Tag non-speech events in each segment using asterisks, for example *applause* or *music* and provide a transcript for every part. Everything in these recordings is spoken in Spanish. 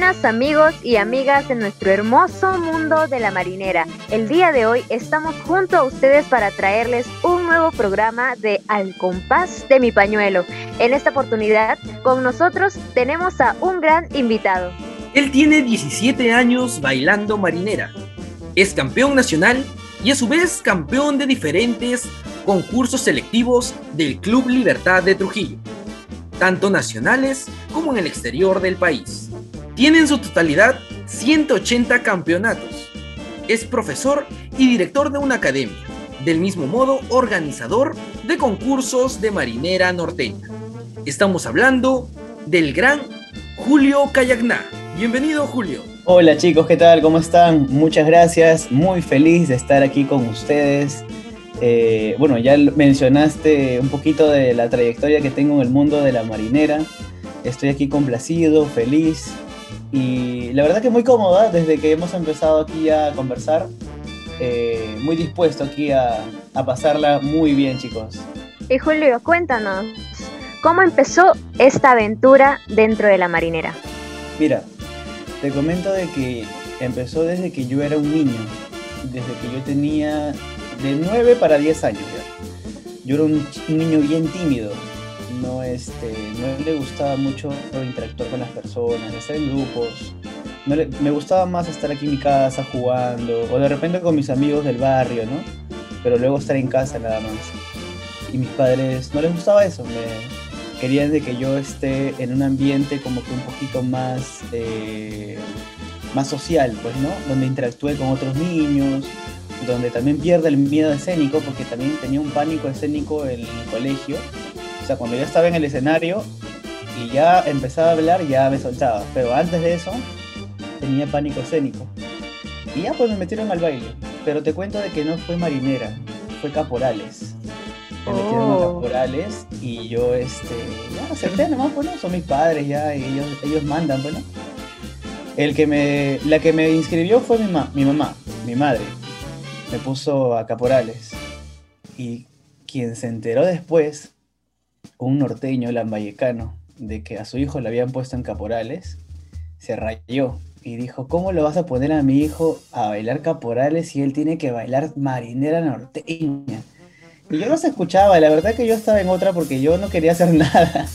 buenas amigos y amigas de nuestro hermoso mundo de la marinera. El día de hoy estamos junto a ustedes para traerles un nuevo programa de Al compás de mi pañuelo. En esta oportunidad con nosotros tenemos a un gran invitado. Él tiene 17 años bailando marinera. Es campeón nacional y a su vez campeón de diferentes concursos selectivos del Club Libertad de Trujillo, tanto nacionales como en el exterior del país. Tiene en su totalidad 180 campeonatos. Es profesor y director de una academia, del mismo modo organizador de concursos de marinera norteña. Estamos hablando del gran Julio Cayagná. Bienvenido Julio. Hola chicos, ¿qué tal? ¿Cómo están? Muchas gracias, muy feliz de estar aquí con ustedes. Eh, bueno, ya mencionaste un poquito de la trayectoria que tengo en el mundo de la marinera. Estoy aquí complacido, feliz y la verdad que muy cómoda desde que hemos empezado aquí a conversar. Eh, muy dispuesto aquí a, a pasarla muy bien, chicos. Y Julio, cuéntanos, ¿cómo empezó esta aventura dentro de la marinera? Mira, te comento de que empezó desde que yo era un niño, desde que yo tenía de 9 para 10 años. Yo era un, niño bien tímido, no, este, no le gustaba mucho interactuar con las personas, estar en grupos. me gustaba más estar aquí en mi casa jugando, o de repente con mis amigos del barrio, ¿no? Pero luego estar en casa nada más. Y mis padres no les gustaba eso, me, querían de que yo esté en un ambiente como que un poquito más, eh, más social, pues, ¿no? Donde interactúe con otros niños, donde también pierda el miedo escénico, porque también tenía un pánico escénico en el colegio. Sea, cuando ya estaba en el escenario y ya empezaba a hablar, ya me soltaba. Pero antes de eso, tenía pánico escénico. Y ya pues me metieron al baile. Pero te cuento de que no fue marinera, fue caporales me metieron oh. caporales y yo este ya acepté nomás bueno pues, son mis padres ya y ellos ellos mandan bueno pues, el que me la que me inscribió fue mi, mi mamá mi madre me puso a caporales y quien se enteró después un norteño lambayecano de que a su hijo le habían puesto en caporales se rayó y dijo, ¿cómo lo vas a poner a mi hijo a bailar caporales si él tiene que bailar marinera norteña? Y yo no se escuchaba, la verdad que yo estaba en otra porque yo no quería hacer *laughs* nada.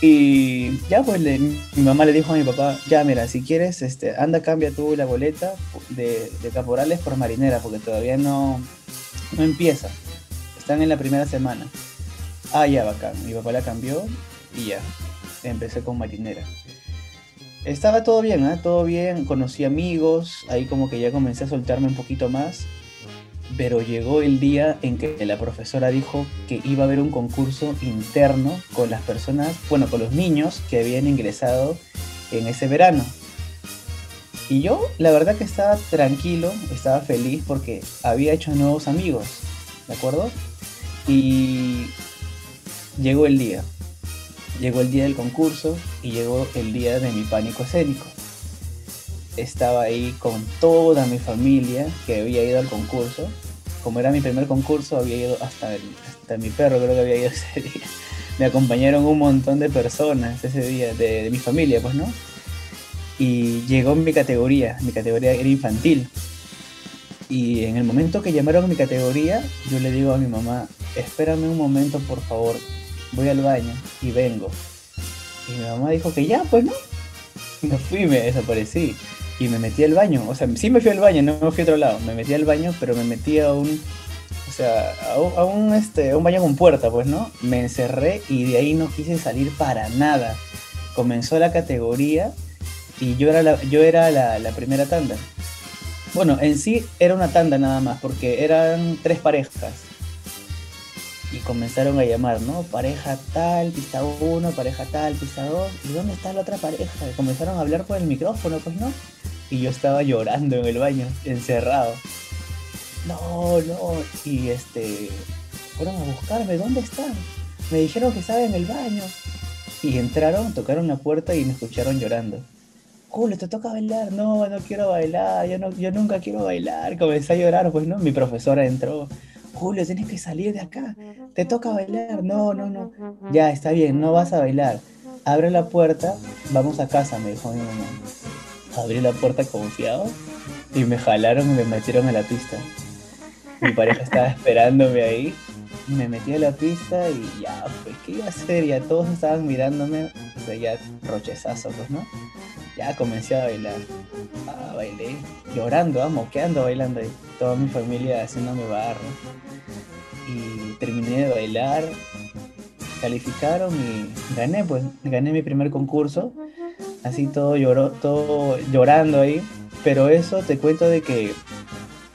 Y ya pues mi mamá le dijo a mi papá, ya mira, si quieres, este, anda, cambia tú la boleta de, caporales por marinera, porque todavía no, no empieza. Están en la primera semana. Ah, ya, bacán. Mi papá la cambió y ya, empecé con marinera. Estaba todo bien, ¿eh? todo bien, conocí amigos, ahí como que ya comencé a soltarme un poquito más pero llegó el día en que la profesora dijo que iba a haber un concurso interno con las personas, bueno, con los niños que habían ingresado en ese verano. Y yo, la verdad que estaba tranquilo, estaba feliz porque había hecho nuevos amigos, ¿de acuerdo? Y llegó el día. Llegó el día del concurso y llegó el día de mi pánico escénico. Estaba ahí con toda mi familia que había ido al concurso como era mi primer concurso, había ido hasta, mi perro, creo que había ido *laughs* ese día. Me acompañaron un montón de personas ese día, de, mi familia, pues, ¿no? Y llegó mi categoría, mi categoría era infantil. Y en el momento que llamaron mi categoría, yo le digo a mi mamá, espérame un momento, por favor, voy al baño y vengo. Y mi mamá dijo que ya, pues no. Me fui me desaparecí y me metí al baño. O sea, sí me fui al baño, no me fui a otro lado. Me metí al baño, pero me metí a un. O sea, a un, este, un baño con puerta, pues, ¿no? Me encerré y de ahí no quise salir para nada. Comenzó la categoría y yo era la, yo era la primera tanda. Bueno, en sí era una tanda nada más, porque eran tres parejas y comenzaron a llamar, ¿no? Pareja tal, pista 1, pareja tal, pista 2. ¿Y dónde está la otra pareja? comenzaron a hablar por el micrófono, pues no. Y yo estaba llorando en el baño, encerrado. No, no. Y este. Fueron a buscarme, ¿dónde están? Me dijeron que estaba en el baño. Y entraron, tocaron la puerta y me escucharon llorando. Julio, te toca bailar. No, no quiero bailar. Yo, no, yo nunca quiero bailar. Comencé a llorar, pues no. Mi profesora entró Julio, tienes que salir de acá, te toca bailar, no, no, no, ya está bien, no vas a bailar. abre la puerta, vamos a casa, me dijo mi mamá. Abrí la puerta confiado y me jalaron y me metieron a la pista. Mi pareja estaba esperándome ahí. Me metí a la pista y ya, pues, ¿qué iba a hacer? Ya todos estaban mirándome, o sea, ya rochezazo, ¿no? Ya comencé a bailar. Ah, bailé, llorando, ah, moqueando, bailando ahí. Toda mi familia haciéndome barro. Y terminé de bailar, calificaron y gané, pues, gané mi primer concurso. Así todo lloró, todo llorando ahí. Pero eso te cuento de que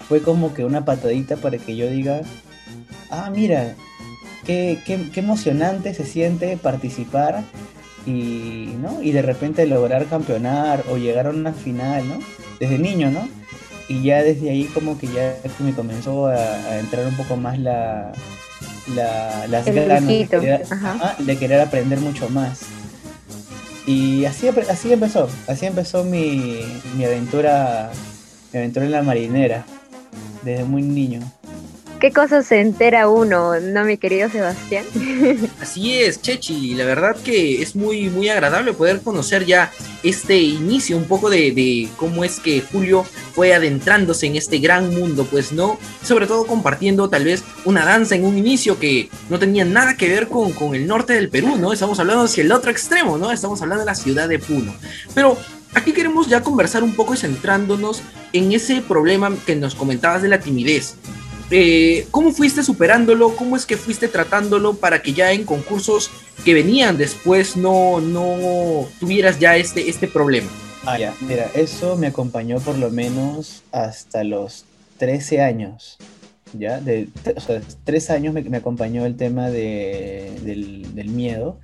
fue como que una patadita para que yo diga, ah, mira, qué, qué, emocionante se siente participar y, ¿no? y de repente lograr campeonar o llegar a una final, ¿no? Desde niño, ¿no? Y ya desde ahí como que ya me comenzó a, entrar un poco más la, la las ganas de querer, de querer aprender mucho más. Y así, así empezó, así empezó mi, mi aventura, mi aventura en la marinera, desde muy niño. ¿Qué cosas se entera uno, no, mi querido Sebastián? *laughs* Así es, Chechi, la verdad que es muy, muy agradable poder conocer ya este inicio, un poco de, cómo es que Julio fue adentrándose en este gran mundo, pues no, sobre todo compartiendo tal vez una danza en un inicio que no tenía nada que ver con, con el norte del Perú, ¿no? Estamos hablando hacia el otro extremo, ¿no? Estamos hablando de la ciudad de Puno. Pero aquí queremos ya conversar un poco y centrándonos en ese problema que nos comentabas de la timidez. Eh, ¿Cómo fuiste superándolo? ¿Cómo es que fuiste tratándolo para que ya en concursos que venían después no, no tuvieras ya este, este problema? Ah, ya, mira, eso me acompañó por lo menos hasta los 13 años. ¿Ya? De, tres años me, acompañó el tema de, del, del miedo.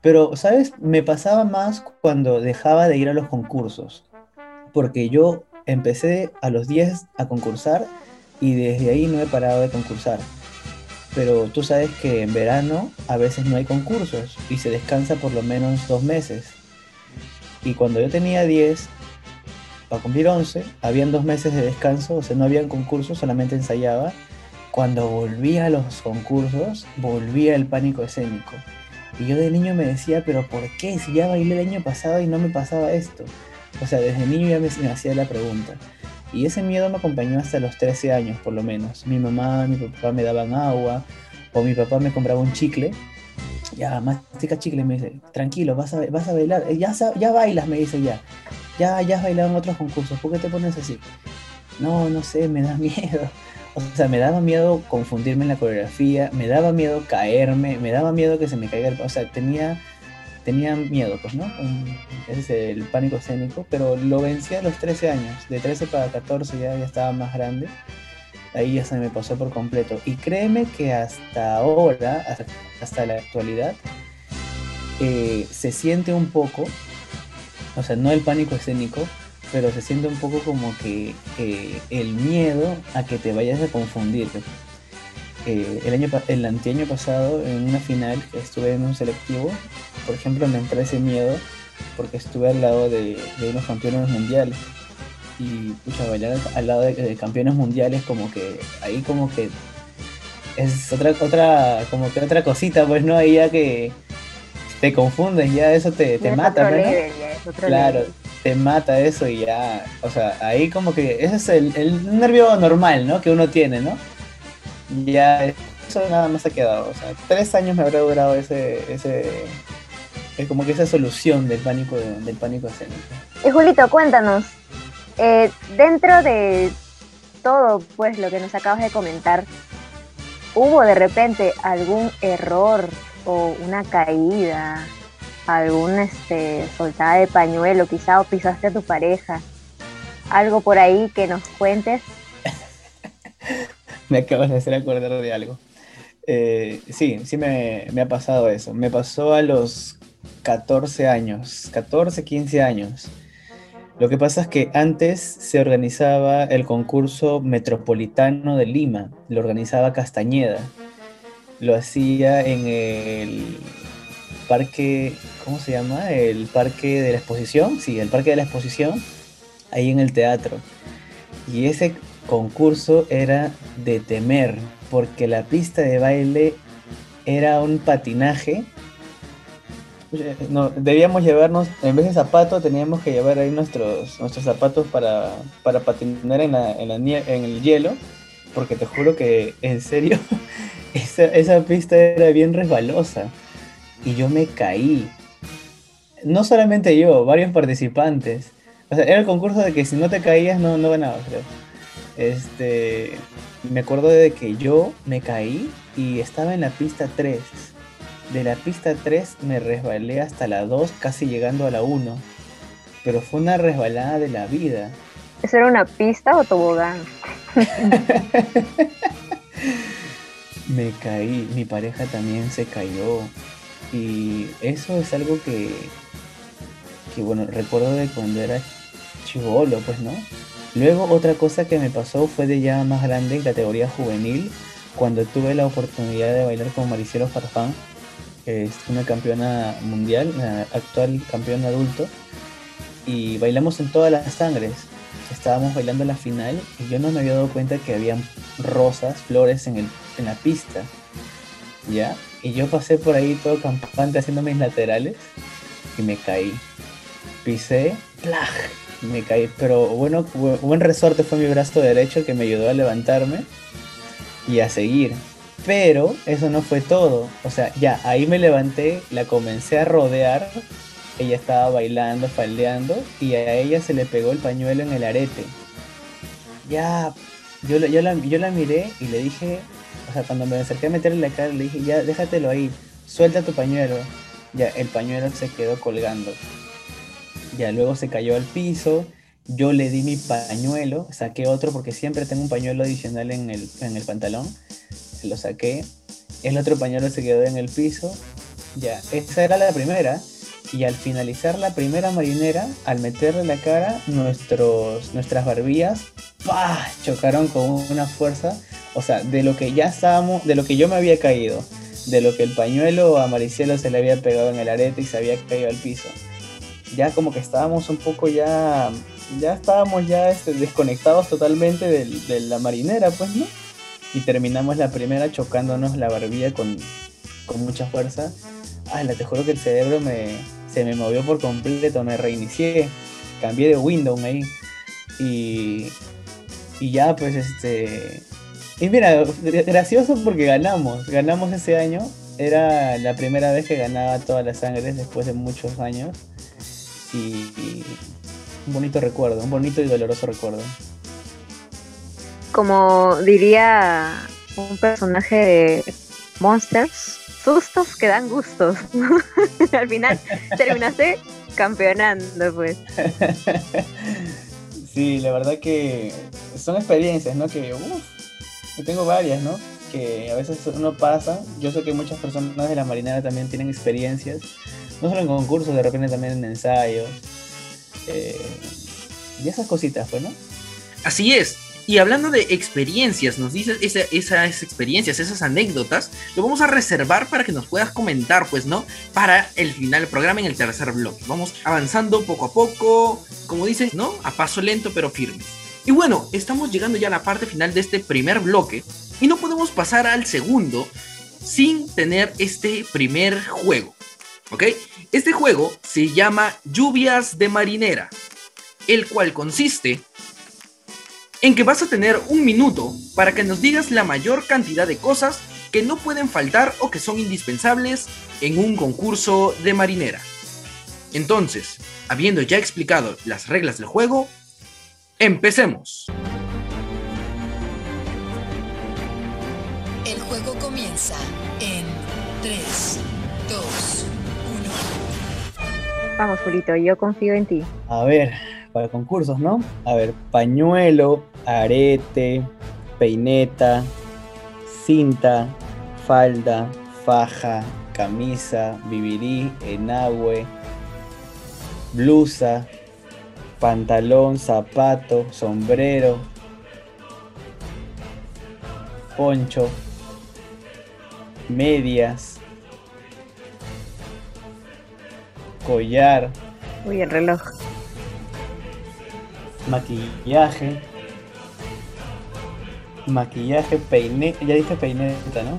Pero, ¿sabes? Me pasaba más cuando dejaba de ir a los concursos. Porque yo empecé a los 10 a concursar y desde ahí no he parado de concursar. Pero tú sabes que en verano a veces no hay concursos y se descansa por lo menos dos meses. Y cuando yo tenía 10, para cumplir 11, habían dos meses de descanso, o sea, no habían concursos, solamente ensayaba. Cuando volvía a los concursos, volvía el pánico escénico. Y yo de niño me decía, pero ¿por qué? Si ya bailé el año pasado y no me pasaba esto. O sea, desde niño ya me, me hacía la pregunta. Y ese miedo me acompañó hasta los 13 años, por lo menos. Mi mamá, mi papá me daban agua, o mi papá me compraba un chicle. Ya, mastica chicle, me dice, tranquilo, vas a, vas a bailar. Eh, ya, ya bailas, me dice ya. Ya, ya has bailado en otros concursos, ¿por qué te pones así? No, no sé, me da *laughs* miedo. O sea, me daba miedo confundirme en la coreografía, me daba miedo caerme, me daba miedo que se me caiga el... O sea, tenía tenía miedo, pues, ¿no? Ese es el pánico escénico, pero lo vencí a los 13 años. De 13 para 14 ya, ya estaba más grande. Ahí ya se me pasó por completo. Y créeme que hasta ahora, hasta, la actualidad, eh, se siente un poco, o sea, no el pánico escénico, pero se siente un poco como que el miedo a que te vayas a confundir. Eh, el año el anteaño pasado en una final estuve en un selectivo. Por ejemplo me entró ese miedo porque estuve al lado de, unos campeones mundiales. Y pucha bailar al lado de, campeones mundiales como que ahí como que es otra otra como que otra cosita pues no ahí ya que te confundes ya eso te, te mata ¿no? claro te mata eso y ya o sea ahí como que ese es el, el nervio normal no que uno tiene no ya eso nada más ha quedado. O sea, tres años me habrá durado ese, ese, es como que esa solución del pánico, del pánico escénico. Y Julito, cuéntanos, eh, dentro de todo, pues, lo que nos acabas de comentar, ¿hubo de repente algún error o una caída, algún este, soltada de pañuelo, quizá o pisaste a tu pareja? Algo por ahí que nos cuentes. Me acabas de hacer acordar de algo. Eh, sí, sí me, ha pasado eso. Me pasó a los 14 años, 14, 15 años. Lo que pasa es que antes se organizaba el concurso metropolitano de Lima, lo organizaba Castañeda. Lo hacía en el parque, ¿cómo se llama? El parque de la exposición, sí, el parque de la exposición, ahí en el teatro. Y ese concurso era de temer, porque la pista de baile era un patinaje no, debíamos llevarnos, en vez de zapatos, teníamos que llevar ahí nuestros, nuestros zapatos para, para patinar en, la, en, la en el hielo, porque te juro que, en serio, *laughs* esa, esa pista era bien resbalosa y yo me caí. No solamente yo, varios participantes. O sea, era el concurso de que si no te caías no, no ganabas, creo. Este, me acuerdo de que yo me caí y estaba en la pista 3 de la pista 3 me resbalé hasta la 2, casi llegando a la 1. Pero fue una resbalada de la vida. ¿Eso era una pista o tobogán? *laughs* me caí, mi pareja también se cayó. Y eso es algo que, que bueno, recuerdo de cuando era chivolo, pues, ¿no? Luego otra cosa que me pasó fue de ya más grande en categoría juvenil, cuando tuve la oportunidad de bailar con Maricielo Farfán es una campeona mundial, una actual campeona adulto, y bailamos en todas las sangres. Estábamos bailando la final y yo no me había dado cuenta que habían rosas, flores en, el, en la pista. ¿Ya? Y yo pasé por ahí todo campante haciendo mis laterales y me caí. Pisé, ¡plaj! Me caí. Pero bueno, buen resorte fue mi brazo derecho que me ayudó a levantarme y a seguir. Pero eso no fue todo. O sea, ya ahí me levanté, la comencé a rodear. Ella estaba bailando, faldeando y a ella se le pegó el pañuelo en el arete. Ya, yo, yo, la, yo la miré y le dije, o sea, cuando me acerqué a meterle la cara, le dije, ya, déjatelo ahí, suelta tu pañuelo. Ya, el pañuelo se quedó colgando. Ya, luego se cayó al piso. Yo le di mi pañuelo, saqué otro porque siempre tengo un pañuelo adicional en el, en el pantalón lo saqué. El otro pañuelo se quedó en el piso. Ya, esa era la primera. Y al finalizar la primera marinera, al meterle la cara, nuestros, nuestras barbillas chocaron con una fuerza. O sea, de lo que ya estábamos, de lo que yo me había caído, de lo que el pañuelo a Maricielo se le había pegado en el arete y se había caído al piso. Ya como que estábamos un poco ya, ya estábamos ya este, desconectados totalmente de la marinera, pues, ¿no? y terminamos la primera chocándonos la barbilla con, mucha fuerza. Ay, te juro que el cerebro me, se me movió por completo, me reinicié, cambié de Windows ahí y, y ya pues este... Y mira, gracioso porque ganamos, ganamos ese año, era la primera vez que ganaba todas las sangres después de muchos años y un bonito recuerdo, un bonito y doloroso recuerdo como diría un personaje de Monsters, sustos que dan gustos. *laughs* Al final terminaste campeonando, pues. *laughs* Sí, la verdad que son experiencias, ¿no? Que, uff, yo tengo varias, ¿no? Que a veces uno pasa. Yo sé que muchas personas de la marinera también tienen experiencias, no solo en concursos, de repente también en ensayos. Eh, y esas cositas, pues, ¿no? Así es, y hablando de experiencias, nos dices esas experiencias, esas anécdotas, lo vamos a reservar para que nos puedas comentar, pues, ¿no? Para el final del programa en el tercer bloque. Vamos avanzando poco a poco, como dicen, ¿no? A paso lento pero firme. Y bueno, estamos llegando ya a la parte final de este primer bloque y no podemos pasar al segundo sin tener este primer juego. ¿Ok? Este juego se llama Lluvias de Marinera, el cual consiste en que vas a tener un minuto para que nos digas la mayor cantidad de cosas que no pueden faltar o que son indispensables en un concurso de marinera. Entonces, habiendo ya explicado las reglas del juego, empecemos. El juego comienza en 3, 2, 1. Vamos, Julito, yo confío en ti. A ver, para concursos, ¿no? A ver, pañuelo, arete, peineta, cinta, falda, faja, camisa, bibirí, enagüe, blusa, pantalón, zapato, sombrero, poncho, medias, collar. Uy, el reloj maquillaje, maquillaje, peine, ya dije peineta, ¿no?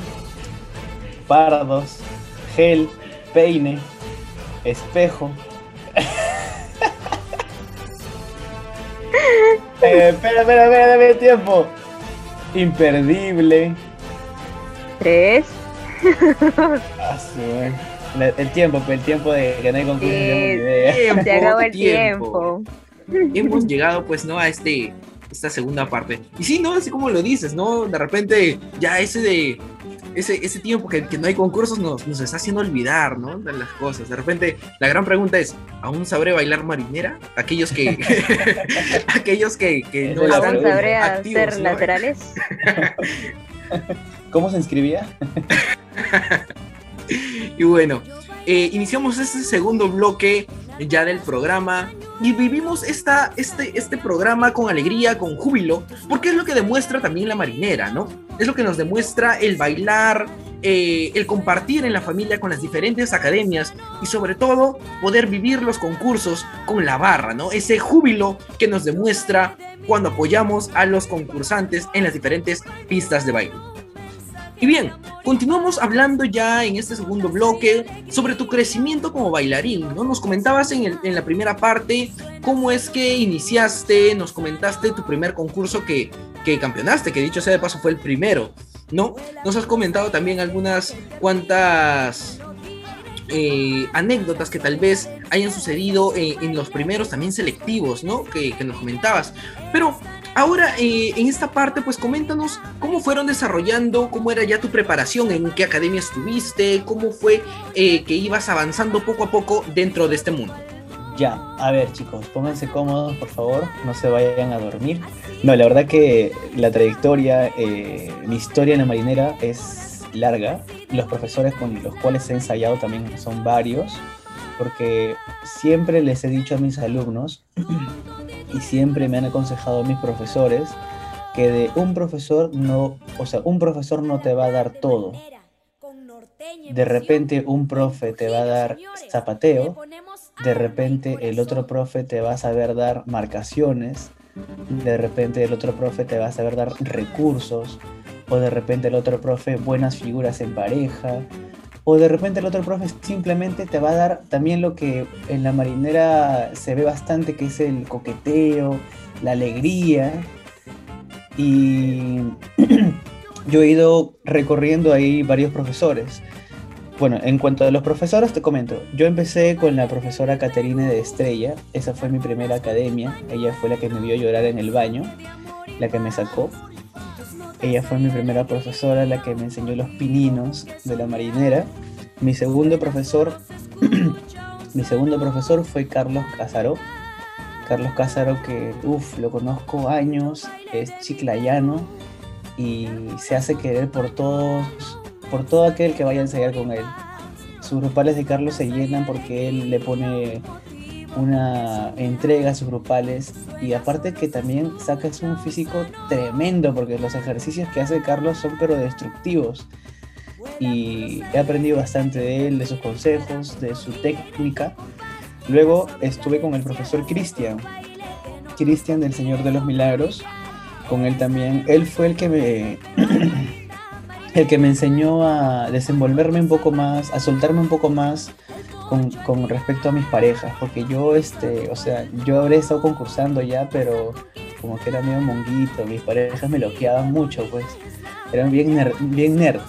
Pardos, gel, peine, Espejo. *laughs* Eh, espera, espera, espera, dame tiempo. Imperdible. Tres. Ah, madre. La- el tiempo, pues, el tiempo de que no hay concurso, Eh, Se acabó el tiempo. Hemos llegado pues no a este esta segunda parte. Y sí, ¿no? Así como lo dices, ¿no? De repente ya ese de ese, ese tiempo que, que no hay concursos nos, nos está haciendo olvidar, ¿no? De las cosas. De repente, la gran pregunta es, ¿aún sabré bailar marinera? Aquellos que *laughs* *laughs* aquellos que, que no están ¿Aún pregunta. sabré activos, hacer ¿no? laterales? *laughs* ¿Cómo se inscribía? *laughs* Y bueno, eh, iniciamos este segundo bloque ya del programa y vivimos esta, este, este programa con alegría, con júbilo, porque es lo que demuestra también la marinera, ¿no? Es lo que nos demuestra el bailar, eh, el compartir en la familia con las diferentes academias y sobre todo poder vivir los concursos con la barra, ¿no? Ese júbilo que nos demuestra cuando apoyamos a los concursantes en las diferentes pistas de baile. Y bien, continuamos hablando ya en este segundo bloque sobre tu crecimiento como bailarín, ¿no? Nos comentabas en, la primera parte cómo es que iniciaste, nos comentaste tu primer concurso que, que campeonaste, que dicho sea de paso fue el primero, ¿no? Nos has comentado también algunas cuantas eh, anécdotas que tal vez hayan sucedido eh, en los primeros también selectivos, ¿no? Que, que nos comentabas. Pero ahora, eh, en esta parte, pues coméntanos cómo fueron desarrollando, cómo era ya tu preparación, en qué academia estuviste, cómo fue eh, que ibas avanzando poco a poco dentro de este mundo. Ya, a ver chicos, pónganse cómodos, por favor, no se vayan a dormir. No, la verdad que la trayectoria, eh, mi historia en la marinera es larga. Los profesores con los cuales he ensayado también son varios, porque siempre les he dicho a mis alumnos y siempre me han aconsejado mis profesores que de un profesor no, o sea, un profesor no te va a dar todo. De repente un profe te va a dar zapateo, de repente el otro profe te va a saber dar marcaciones, de repente el otro profe te va a saber dar recursos, o de repente el otro profe buenas figuras en pareja, o de repente el otro profe simplemente te va a dar también lo que en la marinera se ve bastante, que es el coqueteo, la alegría. Y *clears throat* yo he ido recorriendo ahí varios profesores. Bueno, en cuanto a los profesores, te comento. Yo empecé con la profesora Caterina de Estrella. Esa fue mi primera academia. Ella fue la que me vio llorar en el baño, la que me sacó. Ella fue mi primera profesora, la que me enseñó los pininos de la marinera. Mi segundo profesor, *clears throat* mi segundo profesor fue Carlos Cázaro. Carlos Cázaro que, uff, lo conozco años, es chiclayano y se hace querer por todos, por todo aquel que vaya a ensayar con él. Sus grupales de Carlos se llenan porque él le pone una entrega a sus grupales y aparte que también sacas un físico tremendo porque los ejercicios que hace Carlos son pero destructivos y he aprendido bastante de él, de sus consejos, de su técnica. Luego estuve con el profesor Cristian, Cristian del Señor de los Milagros, con él también. Él fue el que me *clears throat* el que me enseñó a desenvolverme un poco más, a soltarme un poco más con, con respecto a mis parejas, porque yo, este, o sea, yo habré estado concursando ya, pero como que era medio monguito, mis parejas me loqueaban mucho, pues, eran bien nerd, bien *laughs* nerd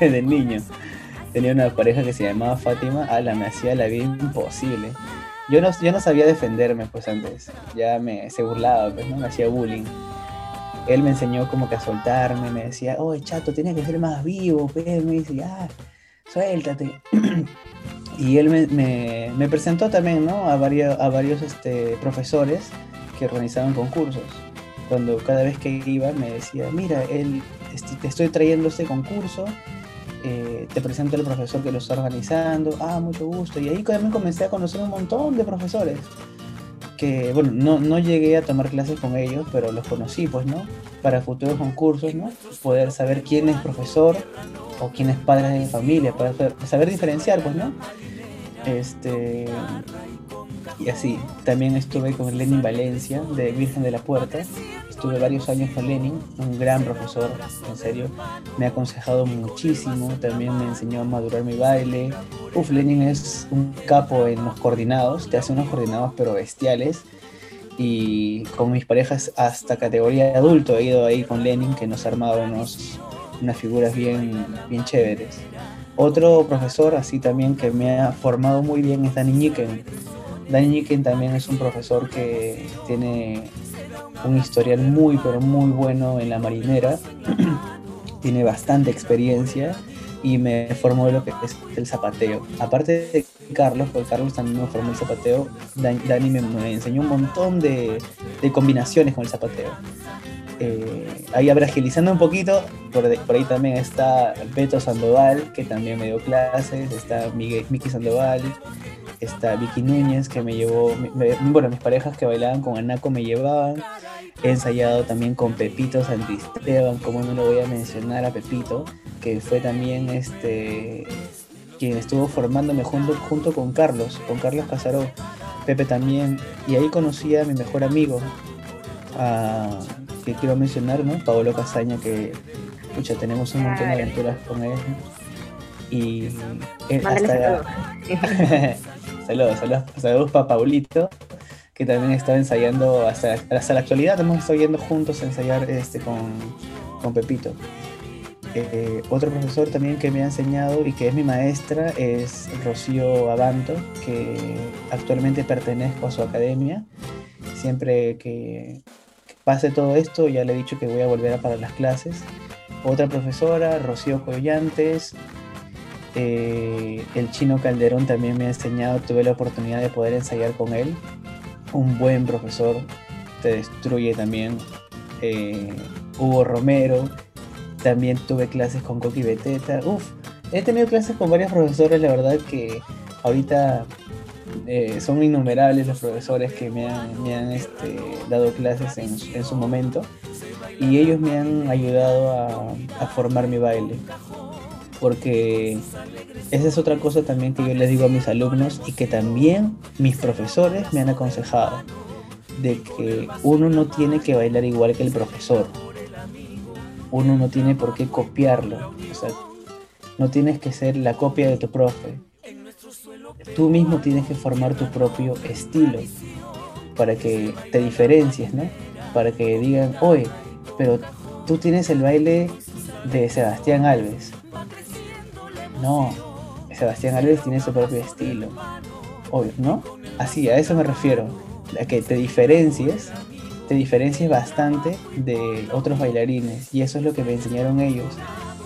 de niño. Tenía una pareja que se llamaba Fátima, ala, me hacía la vida imposible. Yo no, yo no sabía defenderme, pues, antes, ya me, se burlaba, pues, ¿no? Me hacía bullying él me enseñó como que a soltarme, me decía, oh, chato, tienes que ser más vivo, pues, me dice, ah, suéltate. y él me, me, presentó también, ¿no? A varios, a varios este, profesores que organizaban concursos. Cuando cada vez que iba me decía, mira, él, este, te estoy trayendo este concurso, eh, te presento al profesor que lo está organizando, ah, mucho gusto. Y ahí también comencé a conocer un montón de profesores que, bueno, no, no llegué a tomar clases con ellos, pero los conocí, pues, ¿no? Para futuros concursos, ¿no? Poder saber quién es profesor o quién es padre de familia, para saber diferenciar, pues, ¿no? Este. Y así, también estuve con Lenin Valencia, de Virgen de la Puerta. Estuve varios años con Lenin, un gran profesor, en serio, me ha aconsejado muchísimo, también me enseñó a madurar mi baile. Uf, Lenin es un capo en los coordinados, te hace unos coordinados pero bestiales. Y con mis parejas hasta categoría de adulto he ido ahí con Lenin, que nos ha armado unos, unas figuras bien, bien chéveres. Otro profesor así también que me ha formado muy bien es Danny Niken. Danny Niken también es un profesor que tiene un historial muy, pero muy bueno en la marinera. *clears throat* tiene bastante experiencia y me formó lo que es el zapateo. Aparte de Carlos, porque Carlos también me formó el zapateo, Dani me, enseñó un montón de, de, combinaciones con el zapateo. Eh, ahí agilizando un poquito, por, ahí también está Beto Sandoval, que también me dio clases, está Miki Sandoval, está Vicky Núñez, que me llevó, bueno, mis parejas que bailaban con Anaco me llevaban. He ensayado también con Pepito Santisteban, como no lo voy a mencionar a Pepito, que fue también este quien estuvo formándome junto, junto con Carlos, con Carlos Casaró, Pepe también, y ahí conocí a mi mejor amigo, que quiero mencionar, ¿no? Paolo Casaña, que escucha, tenemos un montón de aventuras con él. Y hasta, *laughs* saludos, saludos, saludos para Paulito, que también estaba ensayando hasta, hasta la actualidad, hemos estado yendo juntos a ensayar este, con, con Pepito. Eh, otro profesor también que me ha enseñado y que es mi maestra es Rocío Abanto, que actualmente pertenezco a su academia. Siempre que, pase todo esto, ya le he dicho que voy a volver a para las clases. Otra profesora, Rocío Collantes, eh, el chino Calderón también me ha enseñado, tuve la oportunidad de poder ensayar con él. Un buen profesor, te destruye también. Eh, Hugo Romero, también tuve clases con Coqui Beteta. Uf, he tenido clases con varios profesores, la verdad que ahorita eh, son innumerables los profesores que me han, este, dado clases en, su momento. Y ellos me han ayudado a, a formar mi baile. Porque esa es otra cosa también que yo les digo a mis alumnos y que también mis profesores me han aconsejado, de que uno no tiene que bailar igual que el profesor, uno no tiene por qué copiarlo, o sea, no tienes que ser la copia de tu profe, tú mismo tienes que formar tu propio estilo para que te diferencies, ¿no? Para que digan, oye, pero tú tienes el baile de Sebastián Alves, no, Sebastián Alves tiene su propio estilo. Obvio, ¿no? Así, a eso me refiero. A que te diferencies, te diferencies bastante de otros bailarines. Y eso es lo que me enseñaron ellos.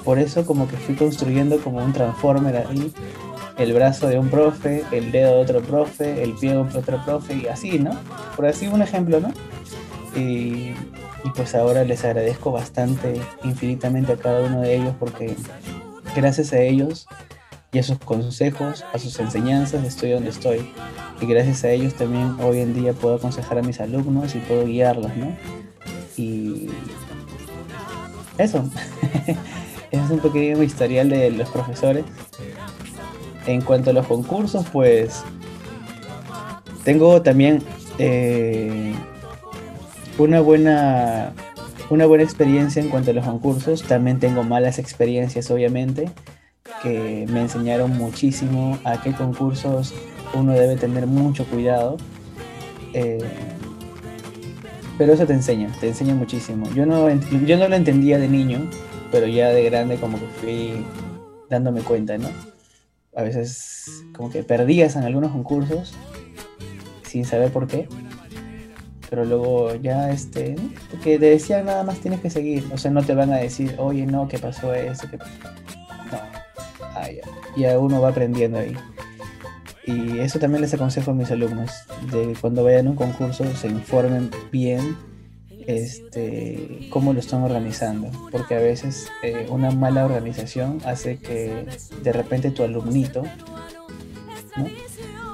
Por eso como que fui construyendo como un transformer ahí. El brazo de un profe, el dedo de otro profe, el pie de otro profe y así, ¿no? Por así un ejemplo, ¿no? Y, pues ahora les agradezco bastante, infinitamente a cada uno de ellos porque gracias a ellos y a sus consejos, a sus enseñanzas, estoy donde estoy. Y gracias a ellos también hoy en día puedo aconsejar a mis alumnos y puedo guiarlos, ¿no? Y eso. *laughs* es un pequeño historial de los profesores. En cuanto a los concursos, pues tengo también eh, una buena una buena experiencia en cuanto a los concursos. También tengo malas experiencias, obviamente, que me enseñaron muchísimo a qué concursos uno debe tener mucho cuidado. Eh, pero eso te enseña, te enseña muchísimo. Yo no, yo no lo entendía de niño, pero ya de grande como que fui dándome cuenta, ¿no? A veces como que perdías en algunos concursos sin saber por qué pero luego ya este porque te decían nada más tienes que seguir o sea no te van a decir oye no qué pasó eso qué no ah, ya. uno va aprendiendo ahí y eso también les aconsejo a mis alumnos de cuando vayan a un concurso se informen bien este cómo lo están organizando porque a veces eh, una mala organización hace que de repente tu alumnito ¿no?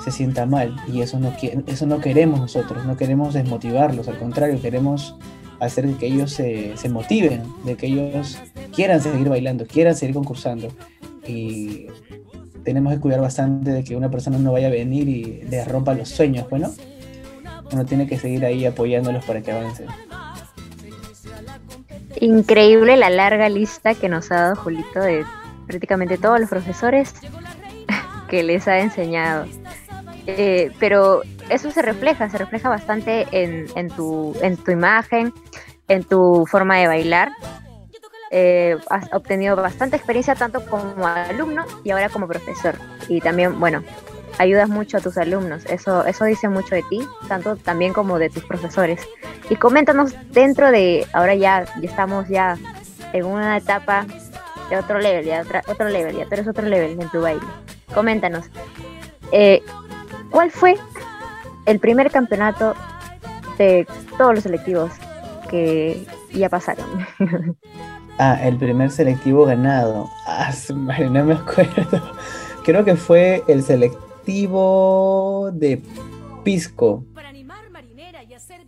se sienta mal y eso no, eso no queremos nosotros, no queremos desmotivarlos, al contrario, queremos hacer que ellos se, se motiven, de que ellos quieran seguir bailando, quieran seguir concursando y tenemos que cuidar bastante de que una persona no vaya a venir y les rompa los sueños, bueno, uno tiene que seguir ahí apoyándolos para que avancen. Increíble la larga lista que nos ha dado Julito de prácticamente todos los profesores *laughs* que les ha enseñado. Eh, pero eso se refleja, se refleja bastante en, tu imagen, en tu forma de bailar. Eh, has obtenido bastante experiencia tanto como alumno y ahora como profesor. Y también, bueno, ayudas mucho a tus alumnos. Eso, eso dice mucho de ti, tanto también como de tus profesores. Y coméntanos dentro de, ahora ya, ya estamos ya en una etapa de otro level, ya otro level, ya tú eres otro level en tu baile. Coméntanos, eh, ¿cuál fue el primer campeonato de todos los selectivos que ya pasaron? *laughs* ah, el primer selectivo ganado. Ah, no me acuerdo. Creo que fue el selectivo de Pisco.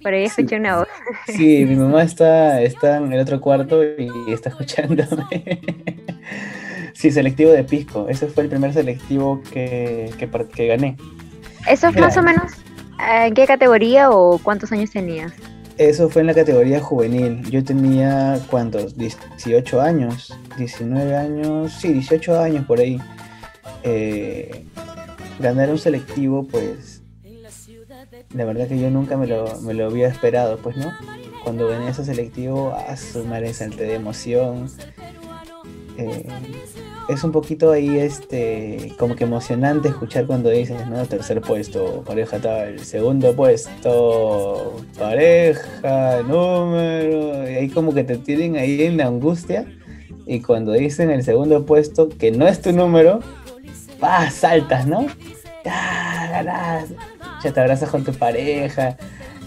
Por ahí escuché una voz. Sí, mi mamá está, está en el otro cuarto y está escuchándome. *laughs* Sí, selectivo de Pisco. Ese fue el primer selectivo que, que, gané. ¿Eso es más o menos eh, en qué categoría o cuántos años tenías? Eso fue en la categoría juvenil. Yo tenía, ¿cuántos? 18 años, 19 años, sí, 18 años por ahí. Eh, ganar un selectivo, pues, la verdad que yo nunca me lo, me lo había esperado, pues, ¿no? Cuando gané ese selectivo, a su madre salté de emoción. Eh, es un poquito ahí este como que emocionante escuchar cuando dices, ¿no? Tercer puesto, pareja tal, segundo puesto, pareja, número, y ahí como que te tienen ahí en la angustia. Y cuando dicen el segundo puesto, que no es tu número, ¡pah! saltas, ¿no? ¡Ah, ganás! Ya te abrazas con tu pareja,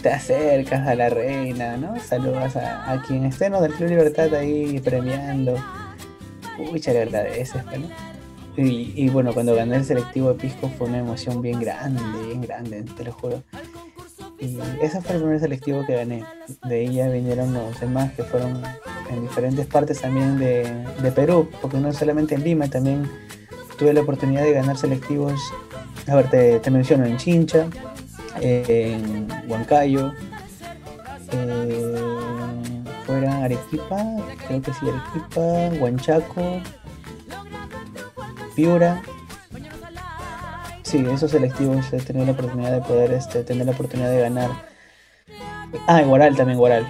te acercas a la reina, ¿no? Saludas a, quien esté, ¿no? Del Club Libertad ahí premiando uy, le agradeces, ¿no? Y, bueno, cuando gané el selectivo de Pisco fue una emoción bien grande, bien grande, te lo juro. Y ese fue el primer selectivo que gané. De ahí ya vinieron los demás que fueron en diferentes partes también de Perú, porque no solamente en Lima, también tuve la oportunidad de ganar selectivos. A ver, te, menciono en Chincha, en Huancayo, eh, fuera Arequipa, creo que sí, Arequipa, Huanchaco, Piura. Sí, esos selectivos he tenido la oportunidad de poder este, tener la oportunidad de ganar. Ah, Guaral también, Guaral.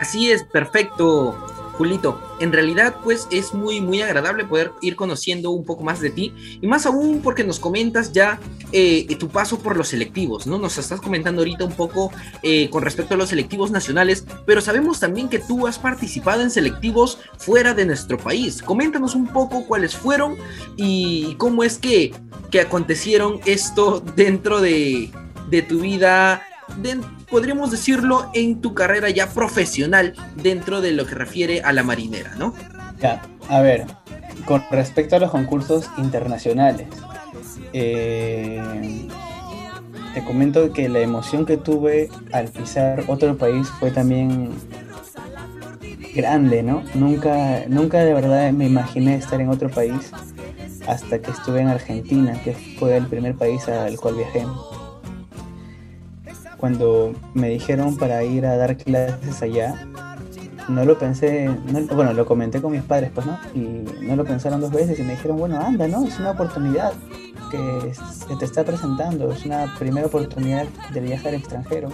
Así es, perfecto. Julito, en realidad pues es muy muy agradable poder ir conociendo un poco más de ti y más aún porque nos comentas ya eh, tu paso por los selectivos, ¿no? Nos estás comentando ahorita un poco eh, con respecto a los selectivos nacionales, pero sabemos también que tú has participado en selectivos fuera de nuestro país. Coméntanos un poco cuáles fueron y cómo es que, que acontecieron esto dentro de, de tu vida podríamos decirlo, en tu carrera ya profesional dentro de lo que refiere a la marinera, ¿no? Ya, a ver, con respecto a los concursos internacionales, eh, te comento que la emoción que tuve al pisar otro país fue también grande, ¿no? Nunca, nunca de verdad me imaginé estar en otro país hasta que estuve en Argentina, que fue el primer país al cual viajé cuando me dijeron para ir a dar clases allá, no lo pensé, bueno, lo comenté con mis padres, pues, ¿no? Y no lo pensaron dos veces y me dijeron, bueno, anda, ¿no? Es una oportunidad que se te está presentando, es una primera oportunidad de viajar extranjero.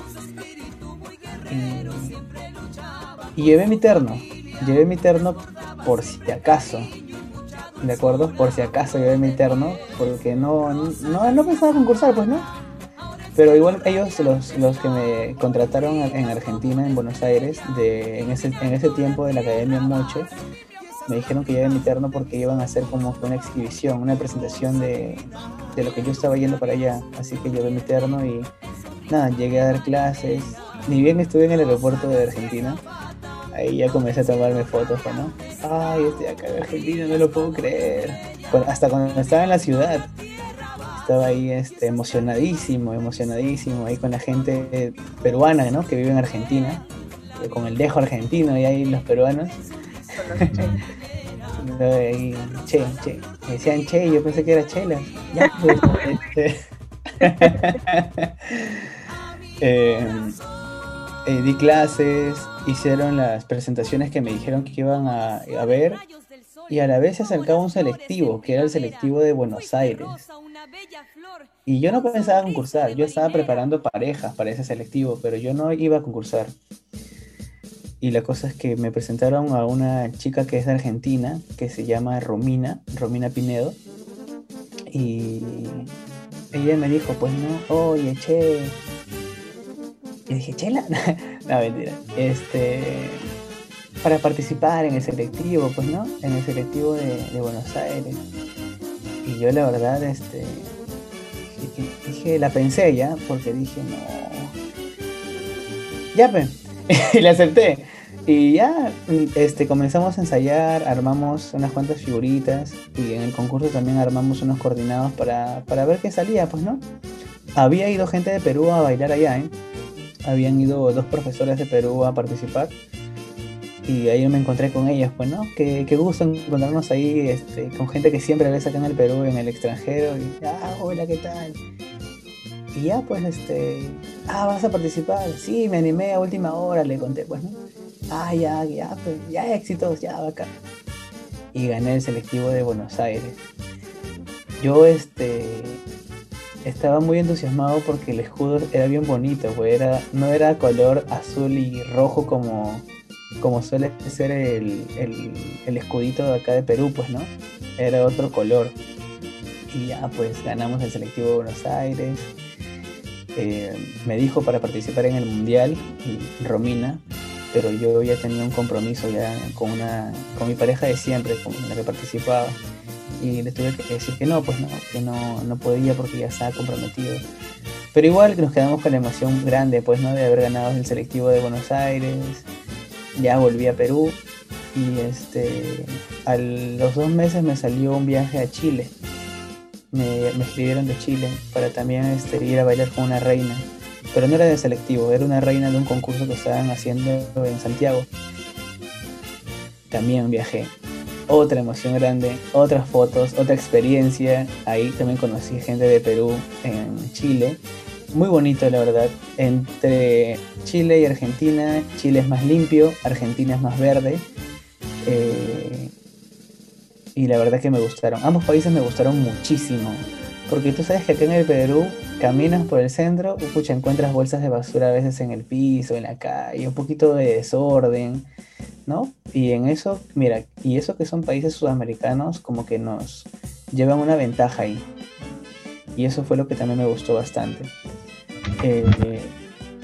Y, llevé mi terno, llevé mi terno por si acaso, ¿de acuerdo? Por si acaso llevé mi terno, porque no, no, no pensaba concursar, pues, ¿no? Pero igual ellos, los, los que me contrataron en Argentina, en Buenos Aires, de, en, ese, en ese tiempo de la Academia Moche, me dijeron que lleve mi terno porque iban a hacer como una exhibición, una presentación de, de lo que yo estaba yendo para allá. Así que llevé mi terno y nada, llegué a dar clases. Ni bien estuve en el aeropuerto de Argentina, ahí ya comencé a tomarme fotos, ¿no? Ay, estoy acá en Argentina, no lo puedo creer. Hasta cuando estaba en la ciudad, estaba ahí este, emocionadísimo, emocionadísimo, ahí con la gente peruana, ¿no? Que vive en Argentina, eh, con el dejo argentino y ahí los peruanos. *laughs* ahí, che, che, me decían che, yo pensé que era chela. Ya, pues, este... *laughs* eh, eh, di clases, hicieron las presentaciones que me dijeron que iban a, a ver y a la vez se acercaba un selectivo, que era el selectivo de Buenos Aires. Y yo no pensaba concursar, yo estaba preparando parejas para ese selectivo, pero yo no iba a concursar. Y la cosa es que me presentaron a una chica que es de Argentina, que se llama Romina, Romina Pinedo. Y ella me dijo, pues no, oye, che. Y dije, chela. *laughs* no, mentira. Este, para participar en el selectivo, pues no, en el selectivo de, Buenos Aires. Y yo la verdad, este, dije, la pensé ya, porque dije, no. Ya, pues, *laughs* y la acepté. Y ya este, comenzamos a ensayar, armamos unas cuantas figuritas y en el concurso también armamos unos coordinados para, para ver qué salía, pues no. Había ido gente de Perú a bailar allá, ¿eh? Habían ido dos profesores de Perú a participar y ahí me encontré con ellos, pues, ¿no? Qué, gusto encontrarnos ahí este, con gente que siempre ves acá en el Perú, en el extranjero, y, ah, hola, ¿qué tal? Y ya, pues, este, ah, ¿vas a participar? Sí, me animé a última hora, le conté, pues, ¿no? Ah, ya, ya, pues, ya éxitos, ya, acá. Y gané el selectivo de Buenos Aires. Yo, este, estaba muy entusiasmado porque el escudo era bien bonito, pues, era, no era color azul y rojo como como suele ser el, escudito de acá de Perú, pues, ¿no? Era otro color. Y ya, pues, ganamos el selectivo de Buenos Aires. Eh, me dijo para participar en el Mundial, Romina, pero yo ya tenía un compromiso ya con, una, con mi pareja de siempre, con la que participaba. Y le tuve que decir que no, pues no, que no, no podía porque ya estaba comprometido. Pero igual que nos quedamos con la emoción grande, pues, ¿no? De haber ganado el selectivo de Buenos Aires, ya volví a Perú y este, a los dos meses me salió un viaje a Chile. Me, escribieron de Chile para también este, ir a bailar con una reina. Pero no era de selectivo, era una reina de un concurso que estaban haciendo en Santiago. También viajé. Otra emoción grande, otras fotos, otra experiencia. Ahí también conocí gente de Perú en Chile muy bonito, la verdad. Entre Chile y Argentina, Chile es más limpio, Argentina es más verde. Eh, y la verdad que me gustaron. Ambos países me gustaron muchísimo. Porque tú sabes que acá en el Perú caminas por el centro, pucha, encuentras bolsas de basura a veces en el piso, en la calle, un poquito de desorden, ¿no? Y en eso, mira, y eso que son países sudamericanos, como que nos llevan una ventaja ahí. Y eso fue lo que también me gustó bastante. Eh,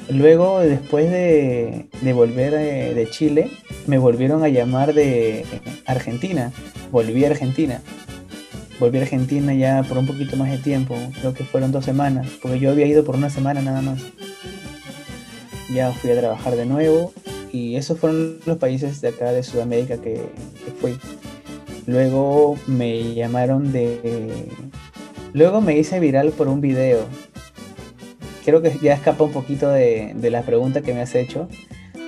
luego, después de, volver eh, de, Chile, me volvieron a llamar de Argentina. Volví a Argentina. Volví a Argentina ya por un poquito más de tiempo. Creo que fueron dos semanas. Porque yo había ido por una semana nada más. Ya fui a trabajar de nuevo. Y esos fueron los países de acá de Sudamérica que fui. Luego me llamaron de Luego me hice viral por un video. Creo que ya escapa un poquito de, la pregunta que me has hecho,